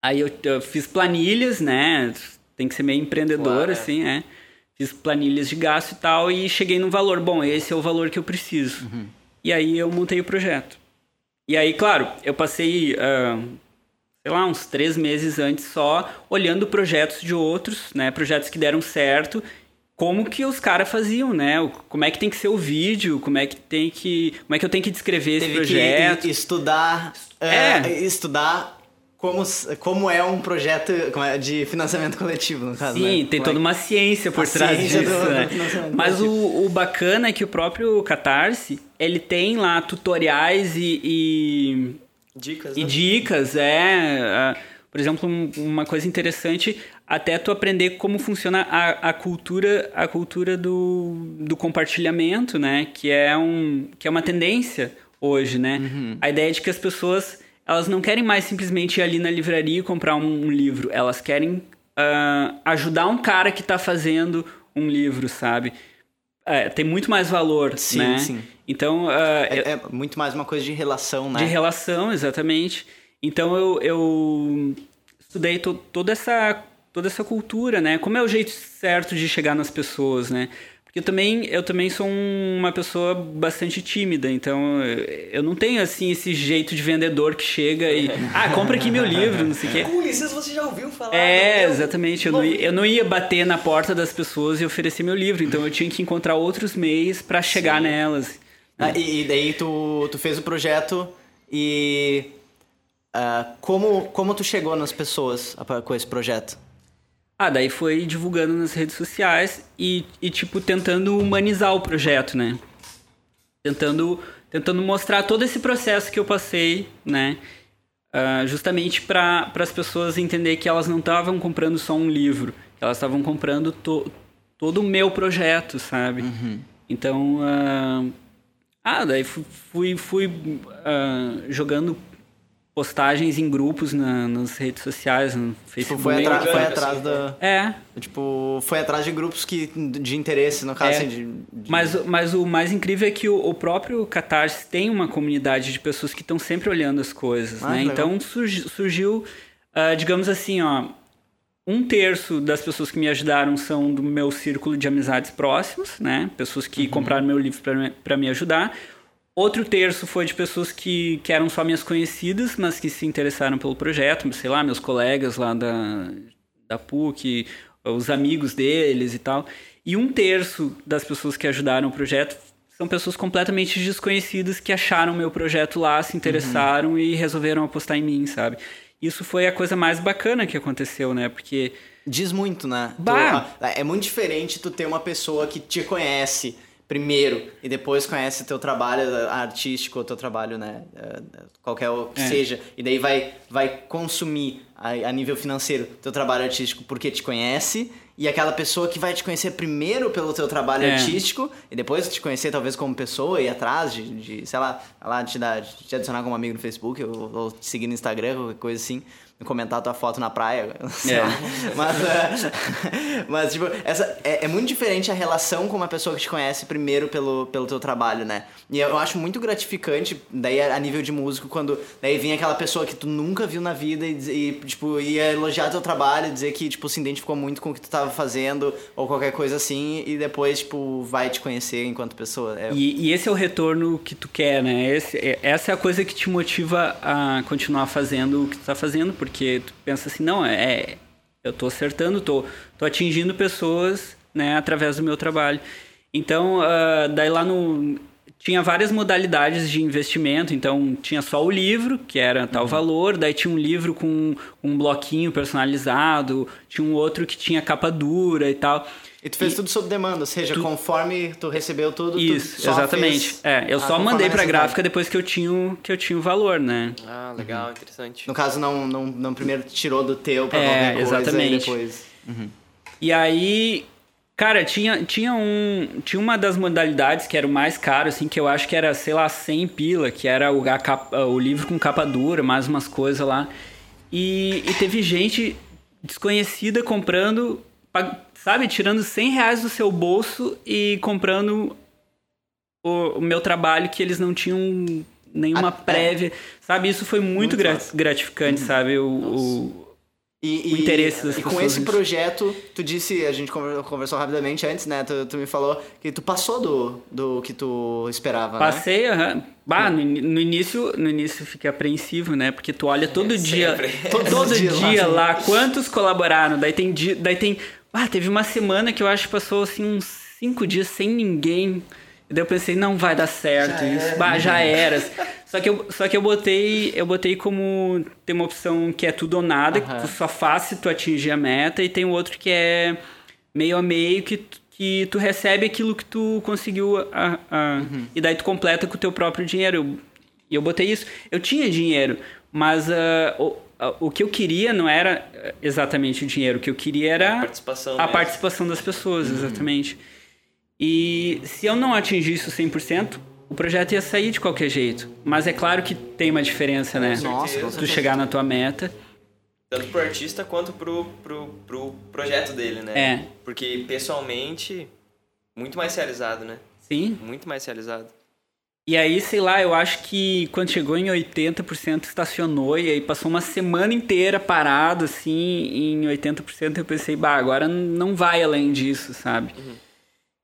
Aí eu, eu, fiz planilhas, né? Tem que ser meio empreendedor, claro, é. assim, é. Fiz planilhas de gasto e tal, e cheguei no valor. Bom, esse é o valor que eu preciso. Uhum. E aí eu montei o projeto. E aí, claro, eu passei, uh, sei lá, uns três meses antes só olhando projetos de outros, né? Projetos que deram certo como que os caras faziam, né? Como é que tem que ser o vídeo, como é que tem que. Como é que eu tenho que descrever Teve esse projeto. Que estudar. É. Uh, estudar como, como é um projeto é, de financiamento coletivo, no caso. Sim, né? tem toda uma ciência por trás ciência disso. Do, né? do Mas o, o, bacana é que o próprio Catarse, ele tem lá tutoriais e. e dicas. E né? dicas, é. Por exemplo, uma coisa interessante, até tu aprender como funciona a, a cultura, a cultura do, do compartilhamento, né? Que é, um, que é uma tendência hoje, né? Uhum. A ideia de que as pessoas elas não querem mais simplesmente ir ali na livraria e comprar um, um livro. Elas querem uh, ajudar um cara que está fazendo um livro, sabe? É, tem muito mais valor, sim, né? Sim. Então... Uh, é, é, muito mais uma coisa de relação, né? De relação, exatamente. Então eu, eu estudei to, toda essa toda essa cultura, né? Como é o jeito certo de chegar nas pessoas, né? Eu também, eu também sou uma pessoa bastante tímida, então eu não tenho assim esse jeito de vendedor que chega e ah, compra aqui meu livro, não sei o quê. Ulisses, você já ouviu falar? É, exatamente. Eu não, ia, eu não ia bater na porta das pessoas e oferecer meu livro, então eu tinha que encontrar outros meios para chegar Sim. nelas. Ah, e, e daí tu, tu fez o projeto e uh, como, como tu chegou nas pessoas com esse projeto? Ah, daí foi divulgando nas redes sociais e, e tipo, tentando humanizar o projeto, né? Tentando, tentando mostrar todo esse processo que eu passei, né? Uh, justamente para as pessoas entender que elas não estavam comprando só um livro, elas estavam comprando to, todo o meu projeto, sabe? Uhum. Então, uh, ah, daí fui, fui uh, jogando postagens em grupos na, nas redes sociais, no Facebook. Tipo, foi, atra foi atrás da. É. Tipo, foi atrás de grupos que, de interesse, no caso, é. assim, de, de... Mas, mas o mais incrível é que o, o, próprio Catarse tem uma comunidade de pessoas que estão sempre olhando as coisas, ah, né? Então surgiu, surgiu uh, digamos assim, ó. Um terço das pessoas que me ajudaram são do meu círculo de amizades próximos, né? Pessoas que uhum. compraram meu livro para me ajudar. Outro terço foi de pessoas que, que eram só minhas conhecidas, mas que se interessaram pelo projeto, sei lá, meus colegas lá da, da PUC, os amigos deles e tal. E um terço das pessoas que ajudaram o projeto são pessoas completamente desconhecidas que acharam meu projeto lá, se interessaram uhum. e resolveram apostar em mim, sabe? Isso foi a coisa mais bacana que aconteceu, né? Porque. Diz muito, né? Bah. Tu, é muito diferente tu ter uma pessoa que te conhece primeiro e depois conhece teu trabalho artístico, teu trabalho, né, eh, qualquer que é. seja, e daí vai, vai consumir a, a, nível financeiro teu trabalho artístico porque te conhece, e aquela pessoa que vai te conhecer primeiro pelo teu trabalho é. artístico e depois te conhecer talvez como pessoa e atrás de, de sei lá, lá te, dar, te adicionar como amigo no Facebook ou, ou te seguir no Instagram, qualquer coisa assim comentar tua foto na praia. É. Mas, uh, mas, tipo, essa, é, é, muito diferente a relação com uma pessoa que te conhece primeiro pelo, pelo teu trabalho, né? E eu acho muito gratificante, daí a nível de músico, quando daí vem aquela pessoa que tu nunca viu na vida e, e tipo, ia elogiar teu trabalho, dizer que, tipo, se identificou muito com o que tu tava fazendo ou qualquer coisa assim, e depois, tipo, vai te conhecer enquanto pessoa. É... E, e, esse é o retorno que tu quer, né? Esse, é, essa é a coisa que te motiva a continuar fazendo o que tu tá fazendo, porque porque tu pensa assim, não, é, eu estou acertando, tô, tô atingindo pessoas, né, através do meu trabalho. Então, uh, daí lá no tinha várias modalidades de investimento, então tinha só o livro, que era tal uhum. valor, daí tinha um livro com um bloquinho personalizado, tinha um outro que tinha capa dura e tal. E tu fez e, tudo sob demanda, ou seja, tu, conforme tu recebeu tudo, Isso, tu exatamente. É, eu só mandei pra gráfica depois que eu tinha, que eu tinha o valor, né? Ah, legal, uhum. interessante. No caso, não, não, não primeiro tirou do teu pra é, qualquer coisa exatamente. e depois... Uhum. E aí, cara, tinha, tinha, um, tinha uma das modalidades que era o mais caro, assim, que eu acho que era, sei lá, 100 pila, que era o, capa, o livro com capa dura, mais umas coisas lá. E, e teve gente desconhecida comprando sabe, tirando 100 reais do seu bolso e comprando o, o meu trabalho que eles não tinham nenhuma Ah, prévia, sabe? Isso foi muito, Muito gra- gratificante, sabe? O, o- E, o interesse das e com pessoas esse nisso. projeto, tu disse, a gente conver- conversou rapidamente antes, né? Tu, tu me falou que tu passou do, do que tu esperava, né? Passei, aham. Bah, no, in- no início, no início fica apreensivo, né? Porque tu olha todo dia, sempre. todo os dia, lá, quantos colaboraram. Daí tem daí tem, ah, teve uma semana que eu acho que passou assim uns cinco dias sem ninguém. E daí eu pensei, não vai dar certo isso. Bah, já era. Só que eu, só que eu botei, eu botei como tem uma opção que é tudo ou nada, que tu só faz se tu atingir a meta e tem outro que é meio a meio que tu, que tu recebe aquilo que tu conseguiu a, a- e daí tu completa com o teu próprio dinheiro. E eu botei isso. Eu tinha dinheiro, mas ah, o, a- o que eu queria não era ah, exatamente o dinheiro. O que eu queria era A participação a mesmo. participação das pessoas, exatamente. E se eu não atingisse o 100%, o projeto ia sair de qualquer jeito. Mas é claro que tem uma diferença, né? Nossa, tu chegar na tua meta. Tanto pro artista quanto pro, pro, pro projeto dele, né? É. Porque pessoalmente, muito mais realizado, né? Sim. Muito mais realizado. E aí, sei lá, eu acho que quando chegou em 80% estacionou e aí passou uma semana inteira parado, assim, e em 80% eu pensei, bah, agora não vai além disso, sabe?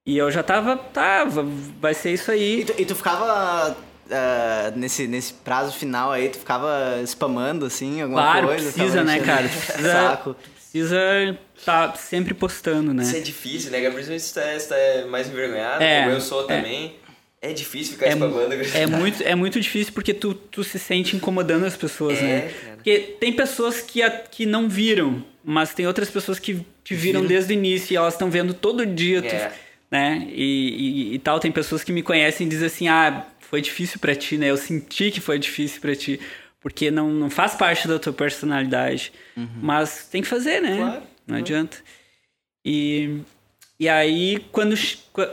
E eu já tava, tá, va- vai ser isso E aí. tu, e tu ficava. ah, nesse, nesse prazo final aí, tu ficava spamando, assim, alguma Claro, coisa? precisa, né, cara? Precisa, Saco. precisa tá sempre postando, né? Isso é difícil, né, Gabriel? É, se tu é mais envergonhado, É, como eu sou é. também. É difícil ficar É, spamando. é muito, é muito difícil porque tu, tu se sente incomodando as pessoas, É, né? cara. Porque tem pessoas que, a- que não viram, mas tem outras pessoas que te viram desde o início e elas estão vendo todo dia, tu- É. né? E, e, e tal, tem pessoas que me conhecem e dizem assim, ah, foi difícil pra ti, né? Eu senti que foi difícil pra ti, porque não, não faz parte da tua personalidade. Mas tem que fazer, né? Claro. Não adianta. E, e aí, quando,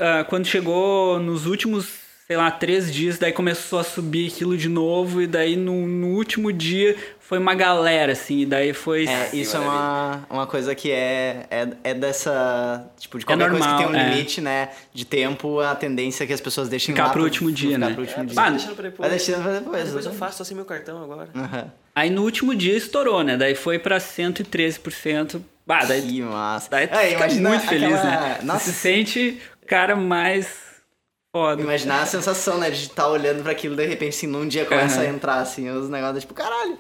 ah, quando chegou nos últimos, sei lá, três dias, daí começou a subir aquilo de novo, e daí no, no último dia foi uma galera, assim, e daí foi. É, Sim, isso é uma, uma coisa que é, é, é dessa. Tipo, de qualquer coisa normal, que tem um é. limite, né? De tempo, a tendência é que as pessoas deixem Ficar lá pro último dia, ficar né? pro último É, dia. Vai deixando pra depois. Vai deixando pra depois. Ah, depois eu faço, sem meu cartão agora. Aham. Aí no último dia estourou, né? Daí foi pra 113%. Bah, daí, Que massa. daí tu É, fica muito feliz, aquela- né? Nossa, Tu se sente o cara mais foda. Imaginar a sensação, né? De estar olhando pra aquilo de repente, assim, num dia começa Aham. a entrar, assim, os negócios, tipo, caralho.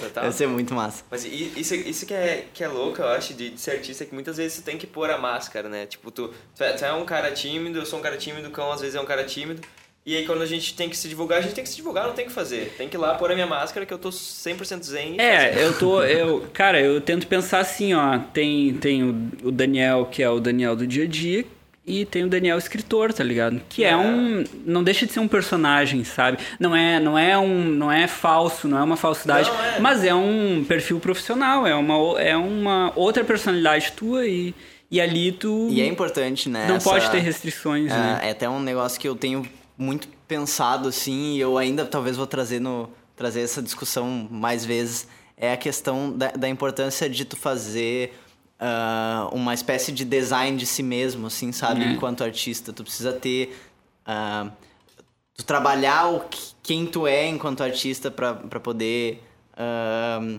Total. Deve ser muito massa. Mas isso, isso que, é, que é louco, eu acho, de, de ser artista, é que muitas vezes tu tem que pôr a máscara, né? Tipo, tu, tu, é, tu é um cara tímido, eu sou um cara tímido, o cão às vezes é um cara tímido. E aí quando a gente tem que se divulgar, a gente tem que se divulgar, não tem o que fazer. Tem que ir lá pôr a minha máscara que eu tô 100% zen. e fazer. É, eu tô. Eu, cara, eu tento pensar assim, ó. Tem, tem o, o Daniel, que é o Daniel do dia a dia, e tem o Daniel escritor, tá ligado? Que é, É. um. Não deixa de ser um personagem, sabe? Não é, não é um. Não é falso, não é uma falsidade. Não, é. Mas é um perfil profissional, é uma, é uma outra personalidade tua e, e ali tu. E é importante, né? não essa- pode ter restrições, né? É, é até um negócio que eu tenho muito pensado, assim, e eu ainda talvez vou trazer, no, trazer essa discussão mais vezes, é a questão da, da importância de tu fazer ah, uma espécie de design de si mesmo, assim, sabe? É. Enquanto artista. Tu precisa ter... ah, tu trabalhar o que- quem tu é enquanto artista pra poder... ah,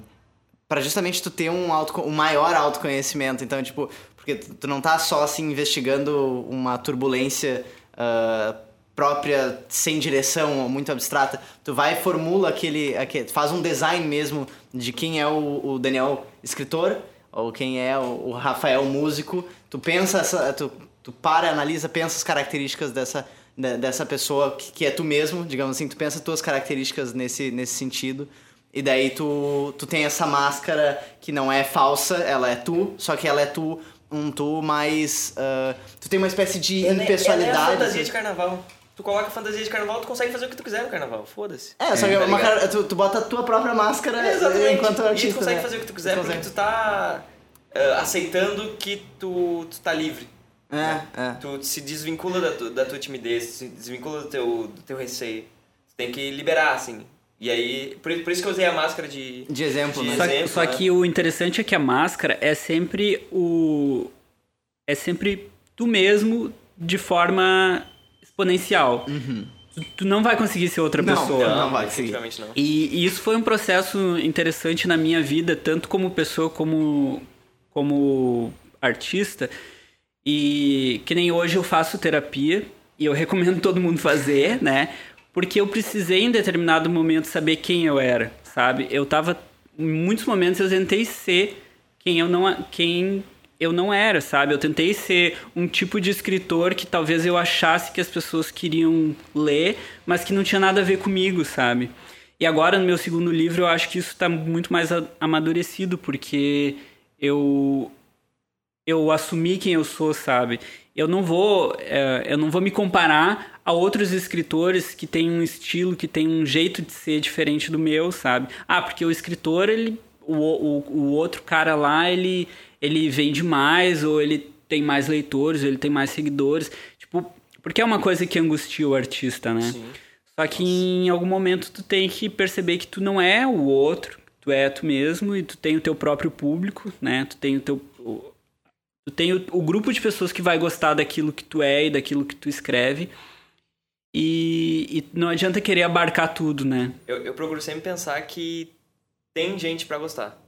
para justamente tu ter um, auto, um maior autoconhecimento. Então, tipo, porque tu não tá só assim investigando uma turbulência ah, própria sem direção ou muito abstrata. Tu vai e formula aquele, aquele. faz um design mesmo de quem é o, o Daniel escritor ou quem é o, Rafael músico. Tu pensa essa. Tu, tu para, analisa, pensa as características dessa, de- dessa pessoa que, que é tu mesmo, digamos assim, tu pensa tuas características nesse, nesse sentido. E daí tu, tu tem essa máscara que não é falsa, ela é tu, só que ela é tu, um tu mais. ah, tu tem uma espécie de Ela é- impessoalidade. Ela é a fantasia de carnaval. Tu coloca a fantasia de carnaval, tu consegue fazer o que tu quiser no carnaval. Foda-se. É, só que tá uma ligado? cara- tu, tu bota a tua própria máscara É, exatamente. enquanto e artista. tu consegue né? fazer o que tu quiser Tu porque tu tá ah, aceitando que tu, tu tá livre. É, é. Tu se desvincula da, tu- da tua timidez, se desvincula do teu, do teu receio. Tu tem que liberar, assim. E aí, por, por isso que eu usei a máscara de... De exemplo, De né? Só, exemplo, só né? que o interessante é que a máscara é sempre o. É sempre tu mesmo de forma exponencial. Tu, tu não vai conseguir ser outra Não, pessoa. não vai conseguir. definitivamente não. E, e isso foi um processo interessante na minha vida, tanto como pessoa como, como artista. E que nem hoje eu faço terapia e eu recomendo todo mundo fazer, né? Porque eu precisei em determinado momento saber quem eu era, sabe? Eu tava em muitos momentos eu tentei ser quem eu não quem eu não era, sabe? Eu tentei ser um tipo de escritor que talvez eu achasse que as pessoas queriam ler, mas que não tinha nada a ver comigo, sabe? E agora no meu segundo livro eu acho que isso está muito mais amadurecido, porque eu eu assumi quem eu sou, sabe? Eu não vou, é, eu não vou me comparar a outros escritores que têm um estilo, que têm um jeito de ser diferente do meu, sabe? Ah, porque o escritor, ele, o, o, o outro cara lá, ele, ele vende mais, ou ele tem mais leitores, ou ele tem mais seguidores. Tipo, porque é uma coisa que angustia o artista, né? Sim. Só que em algum momento tu tem que perceber que tu não é o outro, tu é tu mesmo e tu tem o teu próprio público, né? Tu tem o teu tu tem o, o grupo de pessoas que vai gostar daquilo que tu é e daquilo que tu escreve. E, e não adianta querer abarcar tudo, né? Eu, eu procuro sempre pensar que tem gente pra gostar.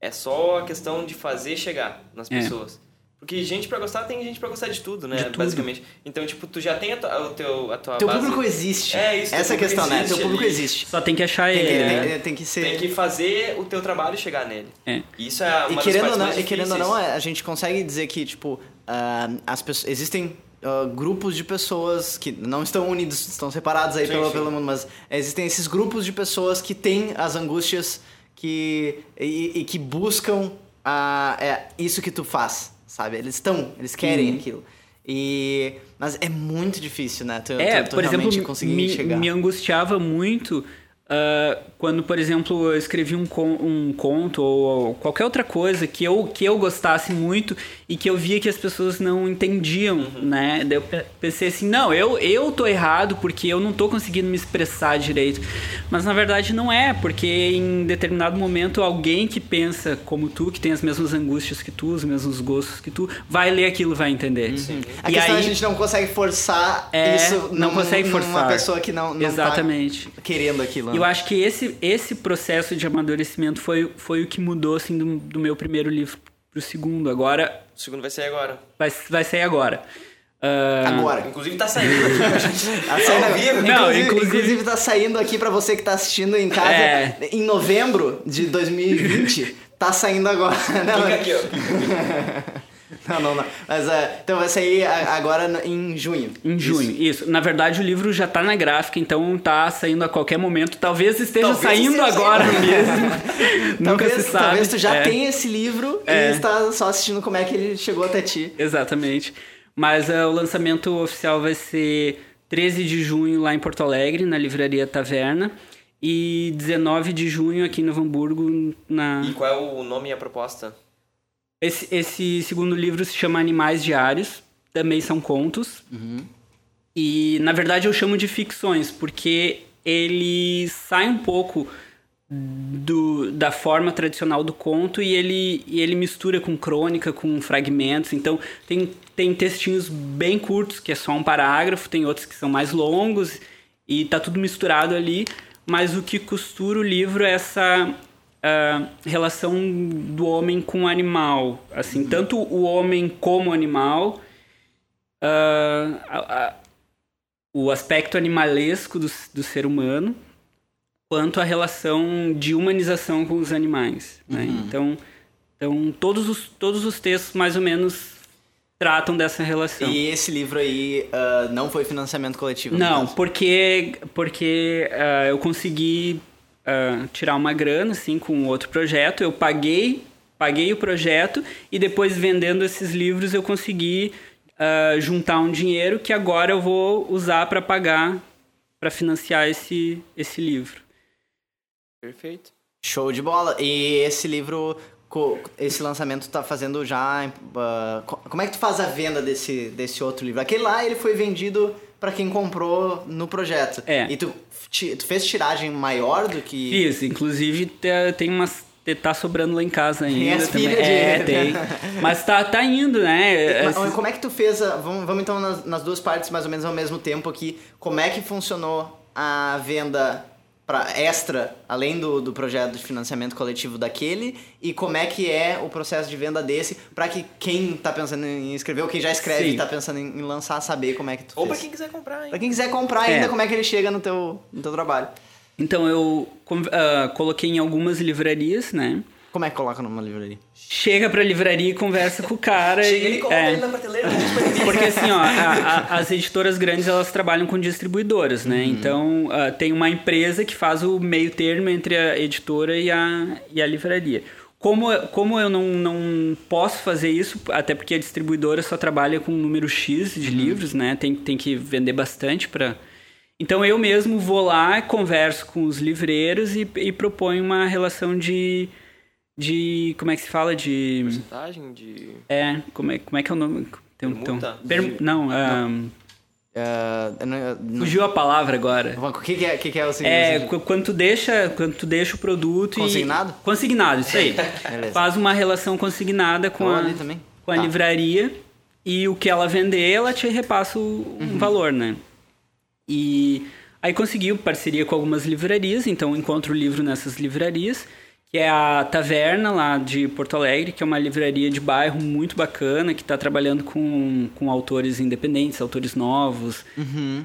É só a questão de fazer chegar nas É. pessoas. Porque gente pra gostar tem gente pra gostar de tudo, né? De tudo. Basicamente. Então, tipo, tu já tem a tua, o teu, a tua Teu base. público existe. É, isso, Essa é questão, né? Teu público ali. existe. Só tem que achar Tem que, ele, né? tem, tem que ser. Tem que fazer o teu trabalho chegar nele. É. Isso é uma E querendo, ou não, mais e querendo ou não, difíceis. a gente consegue dizer que, tipo, ah, as pessoas, existem ah, grupos de pessoas que não estão unidos, estão separados aí Sim, pelo, sim. pelo mundo, mas existem esses grupos de pessoas que têm as angústias que, e, e que buscam ah, é, isso que tu faz, sabe? Eles estão, eles querem aquilo. E, mas é muito difícil, né? Tu, É, tu, tu por exemplo, me, chegar. me angustiava muito ah, quando, por exemplo, eu escrevi um, con- um conto ou qualquer outra coisa que eu, que eu gostasse muito e que eu via que as pessoas não entendiam, né? Daí eu pe- pensei assim, não, eu, eu tô errado porque eu não tô conseguindo me expressar direito. Mas na verdade não é, porque em determinado momento alguém que pensa como tu, que tem as mesmas angústias que tu, os mesmos gostos que tu, vai ler aquilo e vai entender. A E questão é aí- a gente não consegue forçar É, isso não num- consegue numa forçar. pessoa que não, não Exatamente. tá querendo aquilo. Né? eu acho que esse, esse processo de amadurecimento foi, foi o que mudou, assim, do, do meu primeiro livro pro segundo. Agora, O segundo vai sair agora. vai, vai sair agora. Ah, Agora. Inclusive tá saindo aqui. Tá saindo- Ao vivo. Não, inclusive, inclusive- inclusive tá saindo aqui pra você que tá assistindo em casa É. em novembro de 2020. tá saindo agora. Não, Fica aqui, ó. não, não, não. Mas é, então vai sair agora em junho. Em junho, isso. Na verdade, o livro já tá na gráfica, então tá saindo a qualquer momento. Talvez esteja Talvez saindo agora mesmo. Nunca Talvez, se sabe. talvez tu já É. tenha esse livro É. e está só assistindo como é que ele chegou até ti. Exatamente. Mas ah, o lançamento oficial vai ser 13 de junho lá em Porto Alegre, na Livraria Taverna. E 19 de junho aqui em Novo Hamburgo, na... E qual é o nome e a proposta? Esse, esse segundo livro se chama Animais Diários, também são contos. E, na verdade, eu chamo de ficções, porque ele sai um pouco do, da forma tradicional do conto e ele, e ele mistura com crônica, com fragmentos. Então, tem, tem textinhos bem curtos, que é só um parágrafo, tem outros que são mais longos, e tá tudo misturado ali. Mas o que costura o livro é essa relação do homem com o animal. Assim, tanto o homem como o animal, ah, a- a- o aspecto animalesco do, do ser humano, quanto a relação de humanização com os animais. né? Então, então todos, os, todos os textos, mais ou menos, tratam dessa relação. E esse livro aí ah, não foi financiamento coletivo? Não, porque, porque ah, eu consegui ah, tirar uma grana, assim, com outro projeto. Eu paguei, paguei o projeto e depois vendendo esses livros eu consegui ah, juntar um dinheiro que agora eu vou usar para pagar, para financiar esse, esse livro. Perfeito. Show de bola. E esse livro, esse lançamento tá fazendo já. co- como é que tu faz a venda desse, desse outro livro? Aquele lá ele foi vendido pra quem comprou no projeto. É. E tu, tu fez tiragem maior do que. Fiz, inclusive te- tem umas tá sobrando lá em casa ainda. Tem as também. de- É, tem. Mas tá, tá indo, né? Mas, Esses- Como é que tu fez? a- vamos, vamos então nas, nas duas partes, mais ou menos ao mesmo tempo aqui. Como é que funcionou a venda para extra, além do, do projeto de financiamento coletivo daquele? E como é que é o processo de venda desse, para que quem tá pensando em escrever, ou quem já escreve Sim. e tá pensando em, em lançar, saber como é que tu Ou pra fez? quem quiser comprar, hein? Pra quem quiser comprar É. ainda, como é que ele chega no teu, no teu trabalho? Então eu ah, coloquei em algumas livrarias, né? Como é que coloca numa livraria? Chega pra livraria e conversa com o cara. Chega e, ele coloca é. ele na prateleira. ele. Porque assim, ó, a- a- as editoras grandes elas trabalham com distribuidoras, né? Então ah, tem uma empresa que faz o meio termo entre a editora e a, e a livraria. Como, como eu não, não posso fazer isso, até porque a distribuidora só trabalha com um número X de livros, né? Tem, tem que vender bastante para. Então eu mesmo vou lá, converso com os livreiros e, e proponho uma relação de. De. como é que se fala? De. Porcentagem de... É, como é, como é que é o nome? Tem um, tem um- Permuta? per- não, ahn, Ah, eu não- eu não- fugiu a palavra agora. O que, que é, o que, que é o seguinte? É, qu- quando tu deixa, quando tu deixa o produto Consignado? e... Consignado, isso aí. Beleza. Faz uma relação consignada com a, com a Tá. livraria e o que ela vender, ela te repassa o- um Uhum. valor, né? E aí conseguiu parceria com algumas livrarias, então encontro o livro nessas livrarias, que é a Taverna lá de Porto Alegre, que é uma livraria de bairro muito bacana, que está trabalhando com, com autores independentes, autores novos,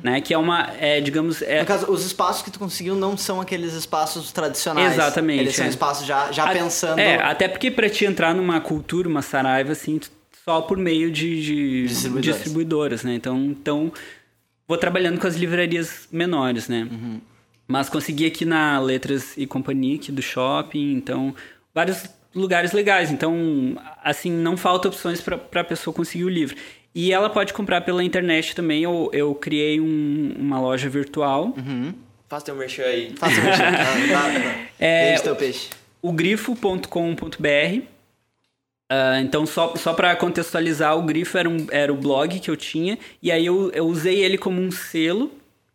né? Que é uma, é, digamos... É, Uhum. No caso, os espaços que tu conseguiu não são aqueles espaços tradicionais. Exatamente, Eles são é. espaços já, já A- pensando. É, até porque pra te entrar numa cultura, uma saraiva, assim, só por meio de, de Distribuidoras. distribuidoras, né? Então, então, vou trabalhando com as livrarias menores, né? Uhum. Mas consegui aqui na Letras e Companhia, aqui do shopping, então, vários lugares legais. Então, assim, não falta opções pra pra pessoa conseguir o livro. E ela pode comprar pela internet também. Eu, eu criei um- uma loja virtual. Uhum. Faz teu merchan aí. Faça o merchan. Dá- dá. É, teu peixe. o grifo.com.br. Ah, então, só, só para contextualizar, o Grifo era, um, era o blog que eu tinha, e aí eu, eu usei ele como um selo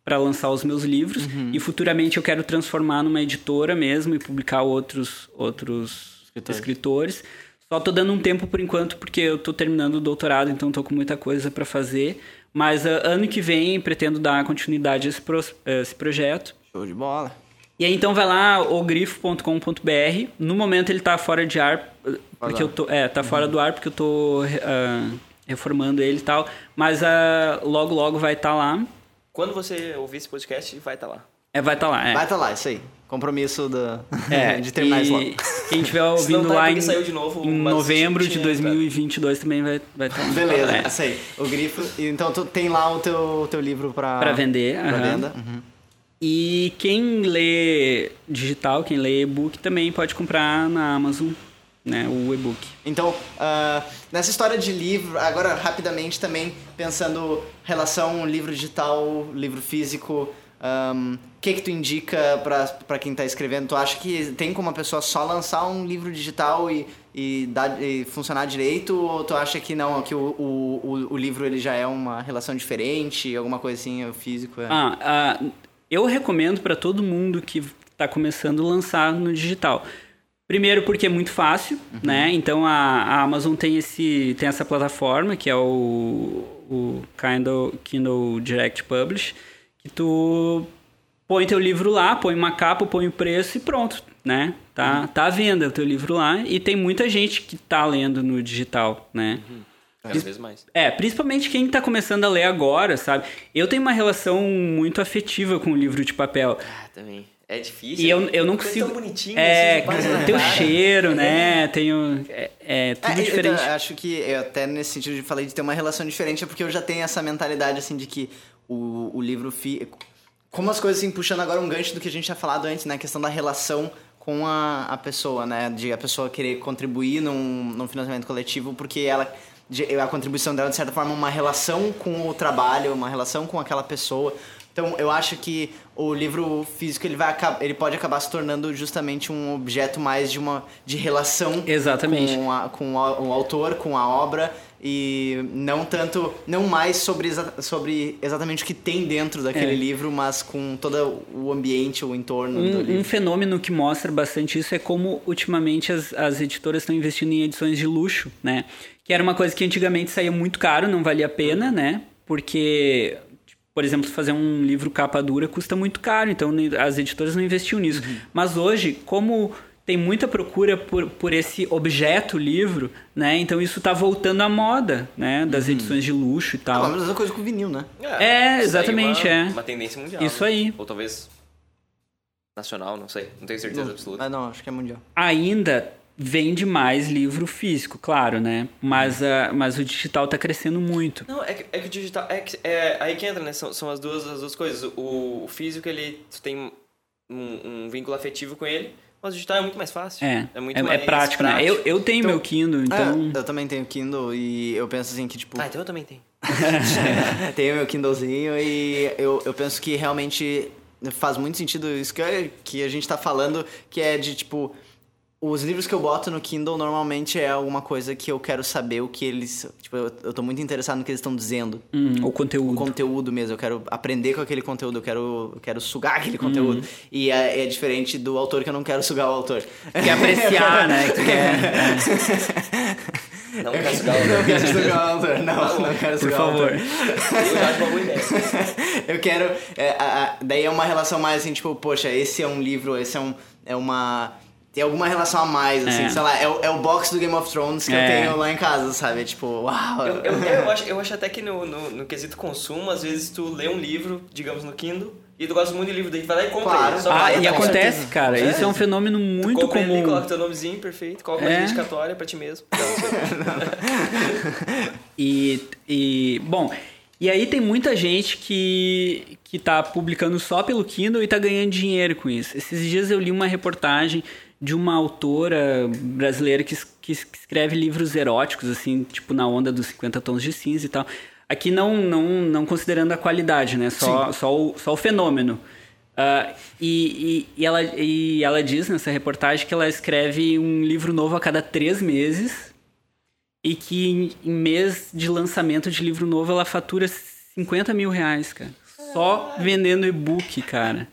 para lançar os meus livros, e futuramente eu quero transformar numa editora mesmo e publicar outros, outros Escritores. escritores. Só tô dando um tempo por enquanto, porque eu tô terminando o doutorado, então tô com muita coisa para fazer. Mas ah, ano que vem pretendo dar continuidade a esse, pro- a esse projeto. Show de bola. E aí então vai lá, ogrifo.com.br. No momento ele tá fora de ar, porque lá. eu tô. É, tá fora do ar porque eu tô ah, reformando ele e tal. Mas ah, logo, logo vai estar lá. Quando você ouvir esse podcast, vai estar lá. É, vai estar lá, é. Vai tá lá, isso aí. Compromisso do... É, de terminar e isso logo. Quem estiver ouvindo tá, é lá em, saiu de novo, em novembro de tinha, 2022 também vai vai estar lá. Beleza, É, isso aí. O grifo. Então tu tem lá o teu, teu livro pra... Pra vender, Pra aham. venda. Uhum. E quem lê digital, quem lê e-book, também pode comprar na Amazon, né? O e-book. Então, ah, nessa história de livro, agora rapidamente também pensando relação livro digital, livro físico, o que que tu indica pra quem tá escrevendo? Tu acha que tem como uma pessoa só lançar um livro digital e, e, dar, e funcionar direito? Ou tu acha que não, que o, o, o, livro ele já é uma relação diferente, alguma coisa assim, o físico é... Ah, ah, eu recomendo para todo mundo que está começando a lançar no digital. Primeiro porque é muito fácil, né? Então a, a Amazon tem, esse, tem essa plataforma que é o, o Kindle, Kindle Direct Publish, que tu põe teu livro lá, põe uma capa, põe o preço e pronto, né? Tá, tá à venda o teu livro lá e tem muita gente que tá lendo no digital, né? Cada vez mais. É, principalmente quem tá começando a ler agora, sabe? Eu tenho uma relação muito afetiva com o livro de papel. Ah, também. É difícil. E eu, eu não consigo. tão bonitinho, é, assim, tem o cheiro, né? Tem o. É, é tudo É, diferente. Eu acho que eu até nesse sentido de falei de ter uma relação diferente é porque eu já tenho essa mentalidade assim de que o, o livro fi... como as coisas assim puxando agora um gancho do que a gente tinha falado antes, né, a questão da relação com a, a pessoa, né, de a pessoa querer contribuir num, num financiamento coletivo porque ela de, a contribuição dela, de certa forma, uma relação com o trabalho, uma relação com aquela pessoa. Então, eu acho que o livro físico ele vai ele pode acabar se tornando justamente um objeto mais de uma de relação Exatamente. com, a- com o, o autor, com a obra e não tanto não mais sobre, sobre exatamente o que tem dentro daquele É. livro, mas com todo o ambiente, o entorno do Um, livro. um fenômeno que mostra bastante isso é como ultimamente as, as editoras estão investindo em edições de luxo, né? Que era uma coisa que antigamente saía muito caro, não valia a pena, né? Porque, por exemplo, fazer um livro capa dura custa muito caro, então as editoras não investiam nisso. Uhum. Mas hoje, como tem muita procura por, por esse objeto livro, né? Então isso tá voltando à moda, né? Das edições de luxo e tal. mas a mesma coisa com vinil, né? É, daí exatamente, uma, é. Uma tendência mundial. Isso né? aí. Ou talvez nacional, não sei. Não tenho certeza absoluta. Ah, não, acho que é mundial. ainda vende mais livro físico, claro, né? Mas, a, mas o digital tá crescendo muito. Não, é que, é que o digital. É, que- é aí que entra, né? São, são as, duas, as duas coisas. O, o físico, ele tu tem um, um vínculo afetivo com ele, mas o digital é muito mais fácil. É, é muito é, é mais prático, né? Eu, eu tenho Então- meu Kindle, então... É, eu também tenho Kindle e eu penso assim que, tipo, Ah, então eu também tenho. tenho meu Kindlezinho e eu, eu penso que realmente faz muito sentido isso que, é- que a gente tá falando, que é de, tipo, os livros que eu boto no Kindle normalmente é alguma coisa que eu quero saber o que eles... Tipo, eu, eu tô muito interessado no que eles estão dizendo. Hum, o conteúdo. O conteúdo mesmo, eu quero aprender com aquele conteúdo, eu quero, eu quero sugar aquele Uhum. conteúdo. E é, é diferente do autor que eu não quero sugar o autor. Quer apreciar, né? Que tu quer... Não quero sugar o Não quero sugar o autor, não, não quero Por sugar o favor. autor. Eu já acho uma boa ideia. eu quero. é, a- a- daí é uma relação mais assim, tipo, poxa, esse é um livro, esse é um. É uma. Tem alguma relação a mais, assim, É. sei lá, é o, é o box do Game of Thrones que eu É. tenho lá em casa, sabe? É tipo, uau. Eu, eu, eu acho, eu acho até que no, no, no quesito consumo, às vezes tu lê um livro, digamos no Kindle, e tu gosta muito de livro, daí tu vai lá e compra Claro. ele. Só Ah, vai, e acontece, certeza. cara. É. Isso é um fenômeno Tu muito ele, comum. coloca teu nomezinho perfeito, coloca uma É. dedicatória pra ti mesmo. E, e bom, e aí tem muita gente que, que tá publicando só pelo Kindle e tá ganhando dinheiro com isso. Esses dias eu li uma reportagem de uma autora brasileira que, que es- que escreve livros eróticos, assim, tipo na onda dos 50 tons de cinza e tal. Aqui não, não, não considerando a qualidade, né? Só, só, o, só o fenômeno. Ah, e, e, e ela, e ela diz nessa reportagem que ela escreve um livro novo a cada três meses e que em, em mês de lançamento de livro novo ela fatura 50 mil reais, cara. Só vendendo e-book, cara.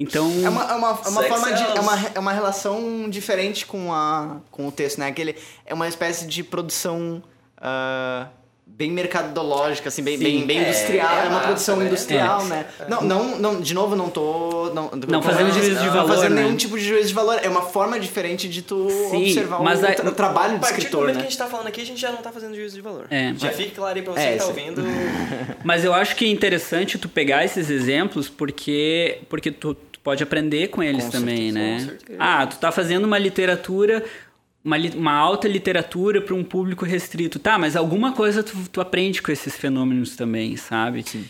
Então. É uma, é uma, é uma forma de. sells. É uma, é uma relação diferente com, a, com o texto, né? Aquele, é uma espécie de produção ah, bem mercadológica, assim, bem, Sim. bem, bem É, industrial. É, é uma massa, produção né? industrial, É. né? Não, não, não, de novo, não tô. Não, Não fazendo juízo de não valor, fazendo né? nenhum tipo de juízo de valor. É uma forma diferente de tu Sim, observar mas o, a- tra- o trabalho A do partir do escritor, momento né? que a gente tá falando aqui, a gente já não tá fazendo juízo de valor. É. Já fique claro aí pra você É, que tá ouvindo. Mas eu acho que é interessante tu pegar esses exemplos porque, porque tu, tu pode aprender com eles Com também, certeza, né? com certeza. Ah, tu tá fazendo uma literatura, uma, uma alta literatura para um público restrito. Tá, mas alguma coisa tu, tu aprende com esses fenômenos também, sabe? Sim.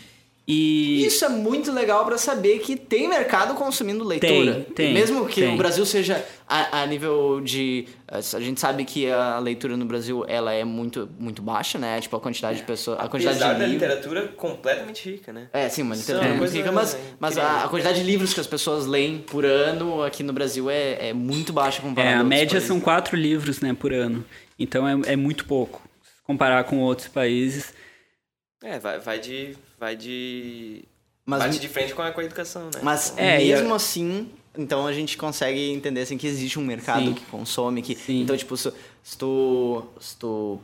E. Isso é muito legal pra saber que tem mercado consumindo leitura. Tem, tem, Mesmo que tem. o Brasil seja a, a nível de. A gente sabe que a leitura no Brasil ela é muito, muito baixa, né? Tipo, a quantidade de pessoas. A quantidade Apesar de da livros. literatura completamente rica, né? É, sim, uma literatura é uma muito coisa rica, mas, mas a, a quantidade de livros que as pessoas leem por ano aqui no Brasil é, é muito baixa comparado É, a média países. são quatro livros, né, por ano. Então é, é muito pouco. Se comparar com outros países. É, vai, vai de. Vai de. Mas- bate de frente com a, com a educação, né? Mas É, mesmo eu- assim, então a gente consegue entender assim, que existe um mercado Sim. que consome, que. Sim. Então, tipo, se, se tu. Se tu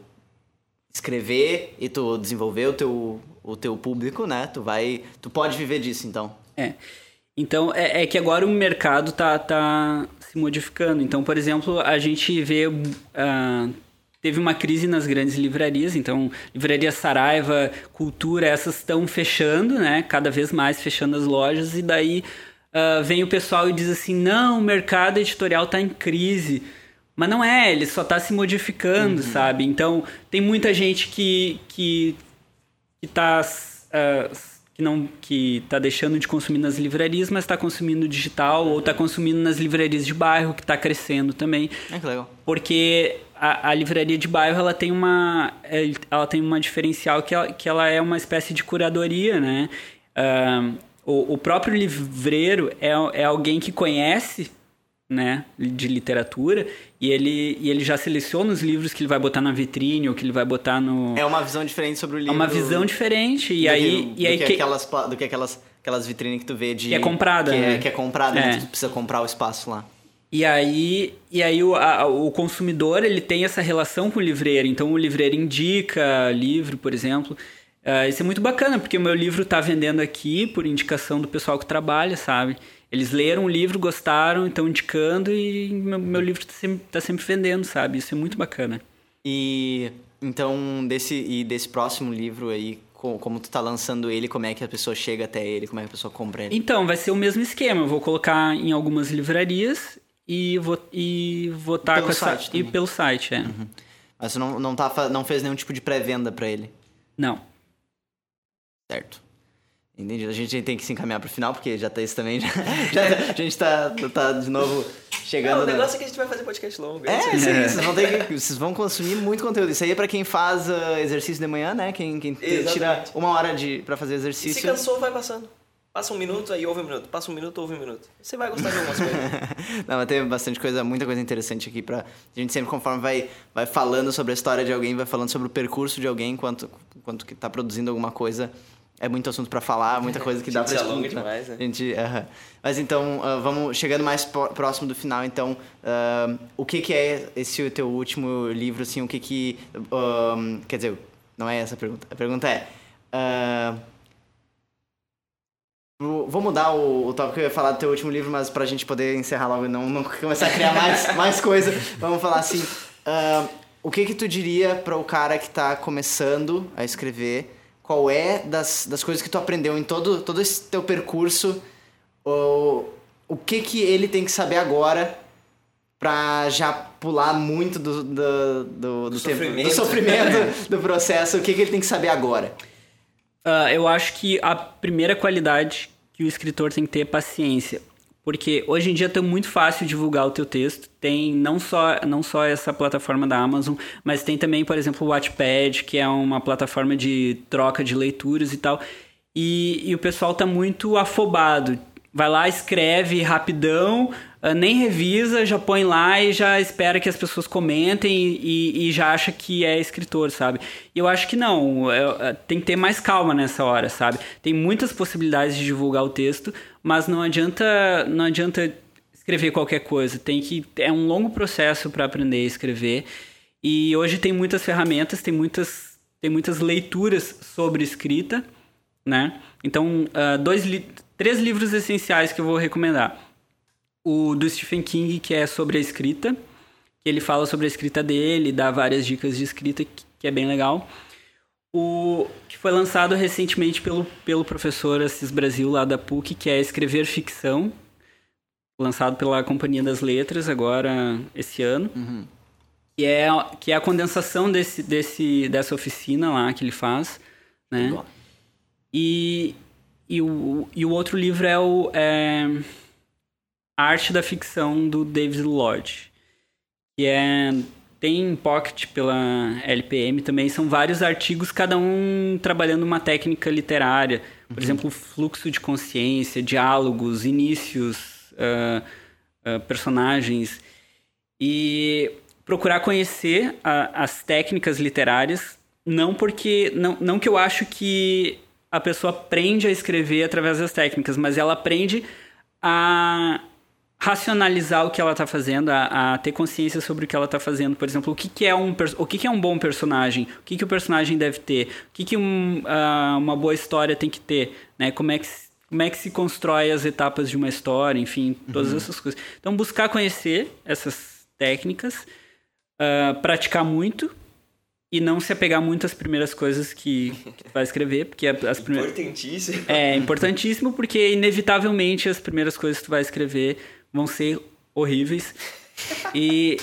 escrever e tu desenvolver o teu, o teu público, né? Tu vai. Tu pode viver disso, então. É. Então, é, é que agora o mercado tá, tá se modificando. Então, por exemplo, a gente vê. ah, teve uma crise nas grandes livrarias, então, livraria Saraiva, Cultura, essas estão fechando, né? Cada vez mais fechando as lojas, e daí ah, vem o pessoal e diz assim: não, o mercado editorial tá em crise. Mas não é, ele só tá se modificando, sabe? Então, tem muita gente que, que que tá ah, que não que tá deixando de consumir nas livrarias, mas está consumindo digital ou está consumindo nas livrarias de bairro que está crescendo também, É que legal. porque a, a, livraria de bairro ela tem uma é, ela tem uma diferencial que ela, que ela é uma espécie de curadoria né uh, o, o próprio livreiro é, é alguém que conhece né, de literatura e ele, e ele já seleciona os livros que ele vai botar na vitrine ou que ele vai botar no é uma visão diferente sobre o livro é uma visão diferente e aí que, e aí que, aquelas do que aquelas aquelas vitrines que tu vê de que é comprada que, né? é, que é comprada é. Né? tu precisa comprar o espaço lá e aí, e aí o, a, o consumidor ele tem essa relação com o livreiro. Então o livreiro indica livro, por exemplo. Uh, isso é muito bacana, porque o meu livro está vendendo aqui por indicação do pessoal que trabalha, sabe? Eles leram o livro, gostaram, estão indicando e meu, meu livro está sempre, tá sempre vendendo, sabe? Isso é muito bacana. E então, desse, e desse próximo livro aí, como tu tá lançando ele, como é que a pessoa chega até ele, como é que a pessoa compra ele? Então, vai ser o mesmo esquema. Eu vou colocar em algumas livrarias e vou e votar com essa site e pelo site, é. Uhum. Mas você não não tá não fez nenhum tipo de pré-venda para ele? Não. Certo. Entendi. A gente tem que se encaminhar pro final, porque já tá isso também. Já, já a gente tá, tá de novo chegando. Não, o negócio é que a gente vai fazer podcast longo. É, isso aí. Vocês vão, ter que, vocês vão consumir muito conteúdo. Isso aí é pra quem faz uh, exercício de manhã, né? Quem, quem tira uma hora de, pra fazer exercício. E se cansou, vai passando. Passa um minuto, aí ouve um minuto. Passa um minuto, ouve um minuto. Você vai gostar de algumas coisas. Não, mas teve bastante coisa, muita coisa interessante aqui pra... A gente sempre, conforme vai, vai falando sobre a história de alguém, vai falando sobre o percurso de alguém, enquanto, enquanto que tá produzindo alguma coisa... É muito assunto para falar, muita coisa que dá para explicar. demais, né? Gente, uh -huh. Mas então, uh, vamos chegando mais próximo do final, então, uh, o que que é esse teu último livro, assim, o que que... quer dizer, não é essa a pergunta. A pergunta é... Vou mudar o, o tópico que eu ia falar do teu último livro, mas pra gente poder encerrar logo e não, não começar a criar mais, mais coisa, vamos falar assim. o que que tu diria para o cara que tá começando a escrever? Qual é das, das coisas que tu aprendeu em todo, todo esse teu percurso, o, o que que ele tem que saber agora pra já pular muito do, do, do, do, tempo, sofrimento, do, sofrimento do processo, o que que ele tem que saber agora? Uh, eu acho que a primeira qualidade que o escritor tem que ter é paciência. Porque hoje em dia está muito fácil divulgar o teu texto. Tem não só, não só essa plataforma da Amazon, mas tem também, por exemplo, o Wattpad, que é uma plataforma de troca de leituras e tal. E, e o pessoal está muito afobado. Vai lá, escreve rapidão, nem revisa, já põe lá e já espera que as pessoas comentem e, e já acha que é escritor, sabe? E eu acho que não, é, é, tem que ter mais calma nessa hora, sabe? Tem muitas possibilidades de divulgar o texto, mas não adianta, não adianta escrever qualquer coisa. Tem que é um longo processo para aprender a escrever. E hoje tem muitas ferramentas, tem muitas, tem muitas leituras sobre escrita, né? Então, uh, dois li três livros essenciais que eu vou recomendar o do Stephen King, que é sobre a escrita. Que ele fala sobre a escrita dele, dá várias dicas de escrita, que é bem legal. O que foi lançado recentemente pelo, pelo professor Assis Brasil, lá da PUC, que é Escrever Ficção, lançado pela Companhia das Letras, agora esse ano. Uhum. Que, é, que é a condensação desse, desse, dessa oficina lá que ele faz. Né? E, e, o, e o outro livro é o. É, a Arte da Ficção do David Lodge, que é tem Pocket pela LPM também, são vários artigos, cada um trabalhando uma técnica literária. Por uhum. exemplo, fluxo de consciência, diálogos, inícios, uh, uh, personagens. E procurar conhecer a, as técnicas literárias, não porque. Não, não que eu acho que a pessoa aprende a escrever através das técnicas, mas ela aprende a racionalizar o que ela está fazendo, a, a, ter consciência sobre o que ela está fazendo. Por exemplo, o que, que é um o que, que é um bom personagem, o que, que o personagem deve ter, o que, que um, uh, uma boa história tem que ter, né? Como é que como é que se constrói as etapas de uma história, enfim, todas uhum. essas coisas. Então, buscar conhecer essas técnicas, uh, praticar muito e não se apegar muito às primeiras coisas que, que tu vai escrever, porque as primeiras... Importantíssimo. É, importantíssimo porque, inevitavelmente, as primeiras coisas que tu vai escrever vão ser horríveis. E.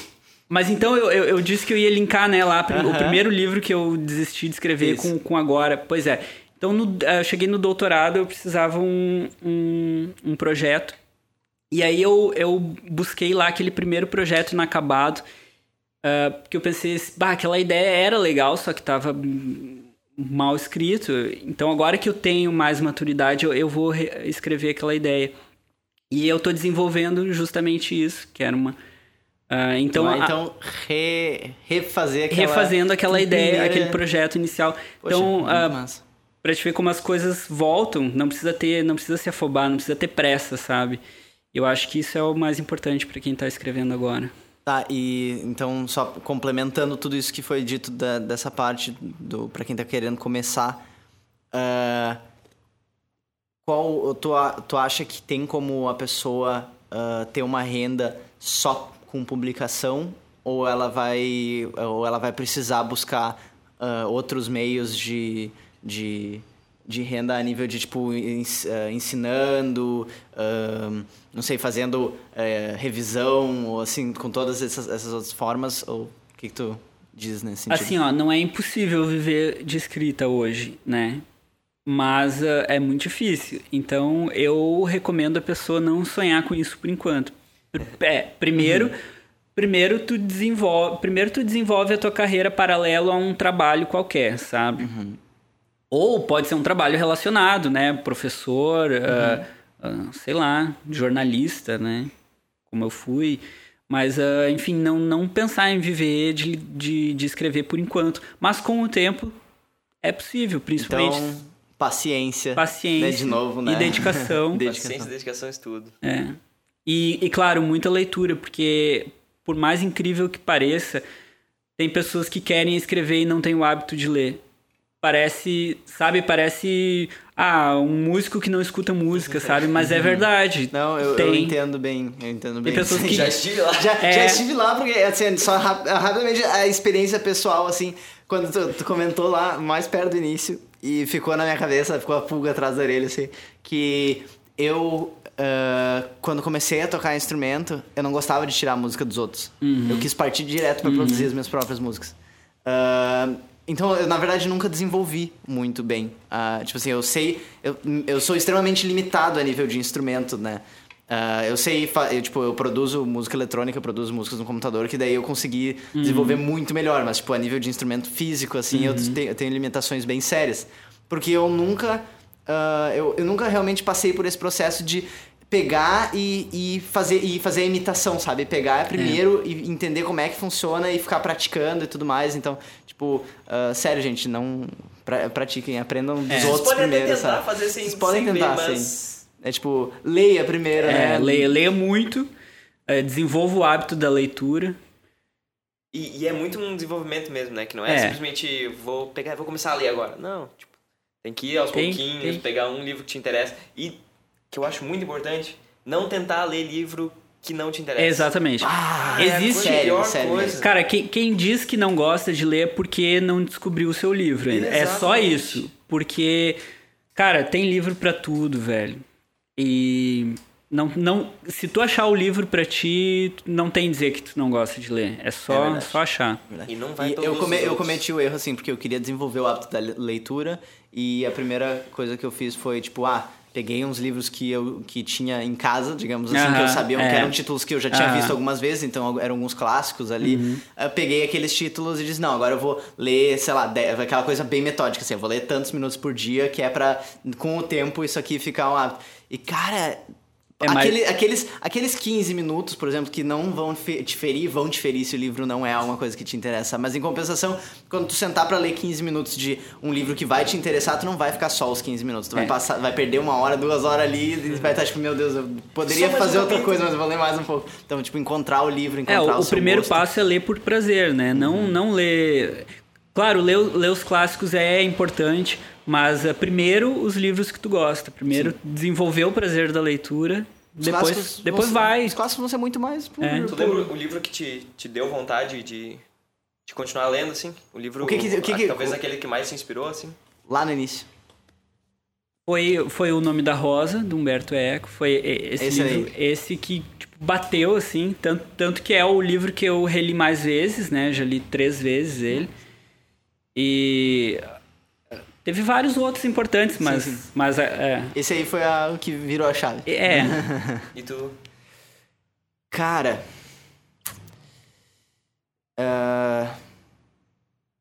Mas então eu, eu, eu, disse que eu ia linkar, né, lá uhum. o primeiro livro que eu desisti de escrever com, com agora. Pois é. Então no, eh, eu cheguei no doutorado, eu precisava um, um, um projeto. E aí eu, eu busquei lá aquele primeiro projeto inacabado. Uh, porque eu pensei, bah, aquela ideia era legal, só que tava mal escrito. Então agora que eu tenho mais maturidade, eu, eu vou escrever aquela ideia. E eu tô desenvolvendo justamente isso, que era uma. Uh, então, então, então re, refazer aquela, refazendo aquela ideia, primeira... aquele projeto inicial. Poxa, então, uh, para te ver como as coisas voltam, não precisa ter, não precisa se afobar, não precisa ter pressa, sabe? Eu acho que isso é o mais importante para quem tá escrevendo agora. Tá, e então só complementando tudo isso que foi dito da, dessa parte do para quem tá querendo começar, uh, qual tu, tu acha que tem como a pessoa uh, ter uma renda só com publicação ou ela vai ou ela vai precisar buscar uh, outros meios de, de de renda a nível de, tipo, eh, ensinando, não sei, fazendo é, revisão, ou assim, com todas essas, essas outras formas, ou o que, que tu diz nesse sentido? Assim, ó, não é impossível viver de escrita hoje, né? Mas uh, é muito difícil. Então, eu recomendo a pessoa não sonhar com isso por enquanto. É, primeiro... Uhum. Primeiro tu, desenvolve, primeiro tu desenvolve a tua carreira paralelo a um trabalho qualquer, sabe? Uhum. Ou pode ser um trabalho relacionado, né? Professor, uhum. uh, uh, sei lá, jornalista, né? Como eu fui. Mas, uh, enfim, não, não pensar em viver de, de, de, escrever por enquanto. Mas com o tempo é possível, principalmente. Então, paciência. Paciência. Né? De novo, né? E dedicação. dedicação. Paciência, dedicação, estudo. É. E, e, claro, muita leitura, porque por mais incrível que pareça, tem pessoas que querem escrever e não têm o hábito de ler parece, sabe, parece ah, um músico que não escuta música, sabe? Mas é verdade. Não, eu, eu entendo bem, eu entendo bem. Tem pessoas que... Já estive lá. Já, é... já estive lá, porque, assim, só rapidamente a experiência pessoal, assim, quando tu, tu, comentou lá, mais perto do início, e ficou na minha cabeça, ficou a pulga atrás da orelha, assim, que eu... Uh, quando comecei a tocar instrumento, eu não gostava de tirar a música dos outros. Uhum. Eu quis partir direto para uhum. produzir as minhas próprias músicas. Uh, então, eu, na verdade, nunca desenvolvi muito bem. Uh, tipo assim, eu sei... Eu, eu sou extremamente limitado a nível de instrumento, né? Uh, eu sei, eu, tipo, eu produzo música eletrônica, eu produzo músicas no computador, que daí eu consegui uhum. desenvolver muito melhor. Mas, tipo, a nível de instrumento físico, assim, uhum. eu, tenho, eu, tenho, limitações bem sérias. Porque eu nunca... Uh, eu, eu nunca realmente passei por esse processo de pegar e, e, fazer, e fazer a imitação, sabe? Pegar primeiro é. e entender como é que funciona e ficar praticando e tudo mais. Então, tipo, uh, sério, gente, não pra, pratiquem, aprendam dos é. outros primeiro, tentar sabe? fazer sem, Vocês podem sem tentar, ver, mas... sim. É tipo, leia primeiro, é, né? Leia, leia muito, é, desenvolva o hábito da leitura. E, e, é muito um desenvolvimento mesmo, né? Que não é, é. simplesmente vou pegar vou começar a ler agora. Não, tipo, tem que ir aos tem, pouquinhos, tem. pegar um livro que te interessa. E que eu acho muito importante, não tentar ler livro que não te interessa. Exatamente. Ah, Existe. É sério, sério coisa. Cara, quem, quem, diz que não gosta de ler é porque não descobriu o seu livro ainda. É só isso. Porque, cara, tem livro para tudo, velho. E não, não, se tu achar o livro para ti, não tem dizer que tu não gosta de ler. É só, é só achar. E não vai e eu, come, eu cometi o erro assim, porque eu queria desenvolver o hábito da leitura e a primeira coisa que eu fiz foi tipo, ah, peguei uns livros que eu que tinha em casa, digamos assim, que eu sabia é. que eram títulos que eu já tinha visto algumas vezes, então eram alguns clássicos ali. Uhum. Eu peguei aqueles títulos e disse, não, agora eu vou ler, sei lá, aquela coisa bem metódica, assim, eu vou ler tantos minutos por dia, que é para com o tempo isso aqui ficar um hábito. E cara, é Aquele, mais... aqueles, aqueles 15 minutos, por exemplo, que não vão te ferir, vão te ferir se o livro não é alguma coisa que te interessa. Mas em compensação, quando tu sentar para ler 15 minutos de um livro que vai te interessar, tu não vai ficar só os 15 minutos. Tu é. vai, passar, vai perder uma hora, duas horas ali e vai estar tipo, meu Deus, eu poderia fazer outra coisa, mas eu vou ler mais um pouco. Então, tipo, encontrar o livro, encontrar é, o, o, o primeiro gosto. passo é ler por prazer, né? Não, uhum. não ler... Claro, ler, ler os clássicos é importante, mas uh, primeiro os livros que tu gosta. Primeiro Sim. desenvolver o prazer da leitura os depois, depois vão, vai. Os clássicos vão ser muito mais. Por, é. Tu lembra o livro que te, te deu vontade de, de continuar lendo, assim? O livro. O que que, o que, que talvez o... aquele que mais te inspirou, assim? Lá no início. Foi, foi o nome da Rosa, do Humberto Eco. Foi esse, esse livro, aí. esse que tipo, bateu, assim. Tanto, tanto que é o livro que eu reli mais vezes, né? Já li três vezes ele. E Teve vários outros importantes, mas. Sim, sim. mas é, é. Esse aí foi o que virou a chave. É. e tu? Cara. Ah,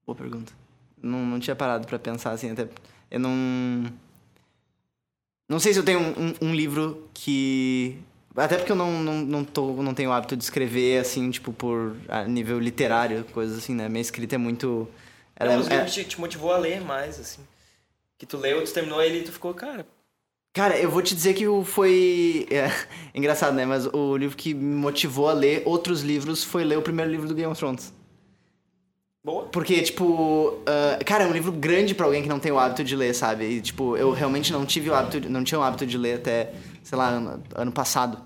boa pergunta. Não, não tinha parado pra pensar assim, até. Eu não. Não sei se eu tenho um, um- um livro que. Até porque eu não, não, não, tô, não tenho o hábito de escrever, assim, tipo, por a nível literário, coisas assim, né? Minha escrita é muito. Ela Não, é- os é- livros te, te motivou a ler mais, assim. Que tu leu, tu terminou ele e tu ficou, cara, Cara, eu vou te dizer que foi. É, engraçado, né? Mas o livro que me motivou a ler outros livros foi ler o primeiro livro do Game of Thrones. boa. Porque, tipo, ah, cara, é um livro grande pra alguém que não tem o hábito de ler, sabe? E, tipo, eu realmente não tive o hábito, de- não tinha o hábito de ler até, sei lá, ano, ano passado.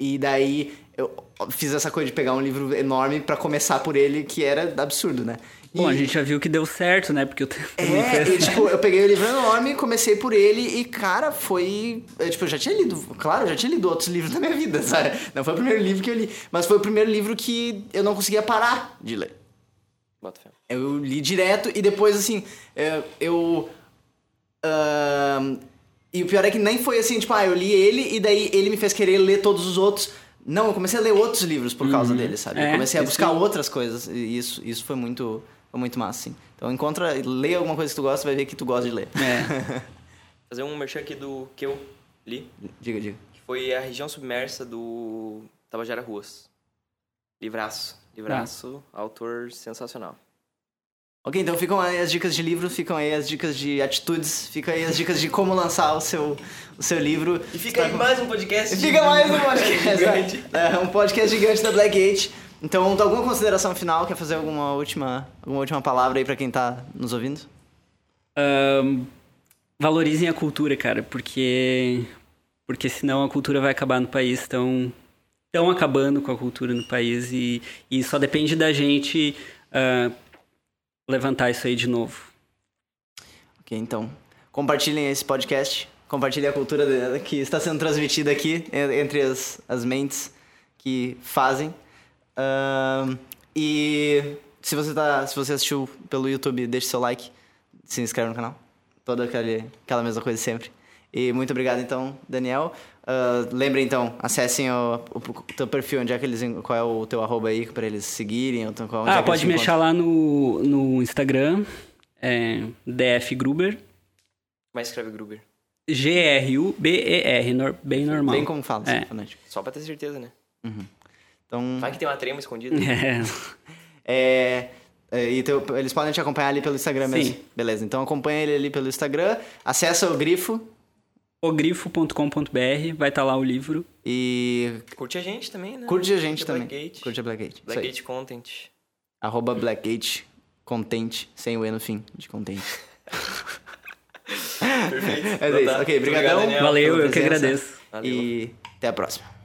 E daí eu fiz essa coisa de pegar um livro enorme pra começar por ele, que era absurdo, né? E- Bom, a gente já viu que deu certo, né? Porque eu é, e, tipo, eu peguei o livro enorme, comecei por ele e, cara, foi. é, tipo, eu já tinha lido, claro, eu já tinha lido outros livros da minha vida, sabe? Não foi o primeiro livro que eu li, mas foi o primeiro livro que eu não conseguia parar de ler. Bota fé. Eu li direto e depois, assim, é, eu. ahn, e o pior é que nem foi assim, tipo, ah, eu li ele e daí ele me fez querer ler todos os outros. Não, eu comecei a ler outros livros por causa dele, sabe? Eu É, comecei a buscar aí. outras coisas e isso, isso foi muito, foi muito massa, assim. Então encontra, lê alguma coisa que tu gosta, vai ver que tu gosta de ler. É. Fazer um merchan aqui do que eu li, Diga, diga. que foi A Região Submersa do Tabajara Ruas. Livraço. Livraço, autor sensacional. Ok, então ficam aí as dicas de livro, ficam aí as dicas de atitudes, ficam aí as dicas de como lançar o seu, o seu livro. E fica aí mais um podcast. Fica mais um podcast. Gigante. É, um podcast gigante da Blackgate. Então, alguma consideração final? Quer fazer alguma última, alguma última palavra aí pra quem tá nos ouvindo? Ahn, valorizem a cultura, cara, porque porque senão a cultura vai acabar no país. Estão estão acabando com a cultura no país e, e só depende da gente ah, levantar isso aí de novo. Ok, então, compartilhem esse podcast. Compartilhem a cultura que está sendo transmitida aqui en- entre as, as mentes que fazem. Ahn, e se você, tá, se você assistiu pelo YouTube, deixe seu like, se inscreve no canal. Toda aquele, aquela mesma coisa sempre. E muito obrigado, então, Daniel. Ah, lembrem, então, acessem o, o, o teu perfil, onde é que eles, qual é o teu arroba aí, para eles seguirem. ou então qual- onde é Ah, que eles pode me encontram. achar lá no, no Instagram, é, DF Gruber, Mas escreve Gruber. G-R-U-B-E-R, bem normal. Bem como fala, É. assim. Só pra ter certeza, né? Então, Vai que tem uma trema escondida. É. É, é, e teu- eles podem te acompanhar ali pelo Instagram mesmo. Sim. Beleza, então acompanha ele ali pelo Instagram, acessa o grifo ogrifo.com.br, vai estar lá o livro. e Curte a gente também, né? curte a gente Curte também. Blackgate. Curte a Blackgate. Blackgate Content. Arroba Blackgate contente, sem o E no fim, de contente. Perfeito. É isso, ok, brigadão. Daniel. Valeu, pela eu que agradeço. Valeu. E até a próxima.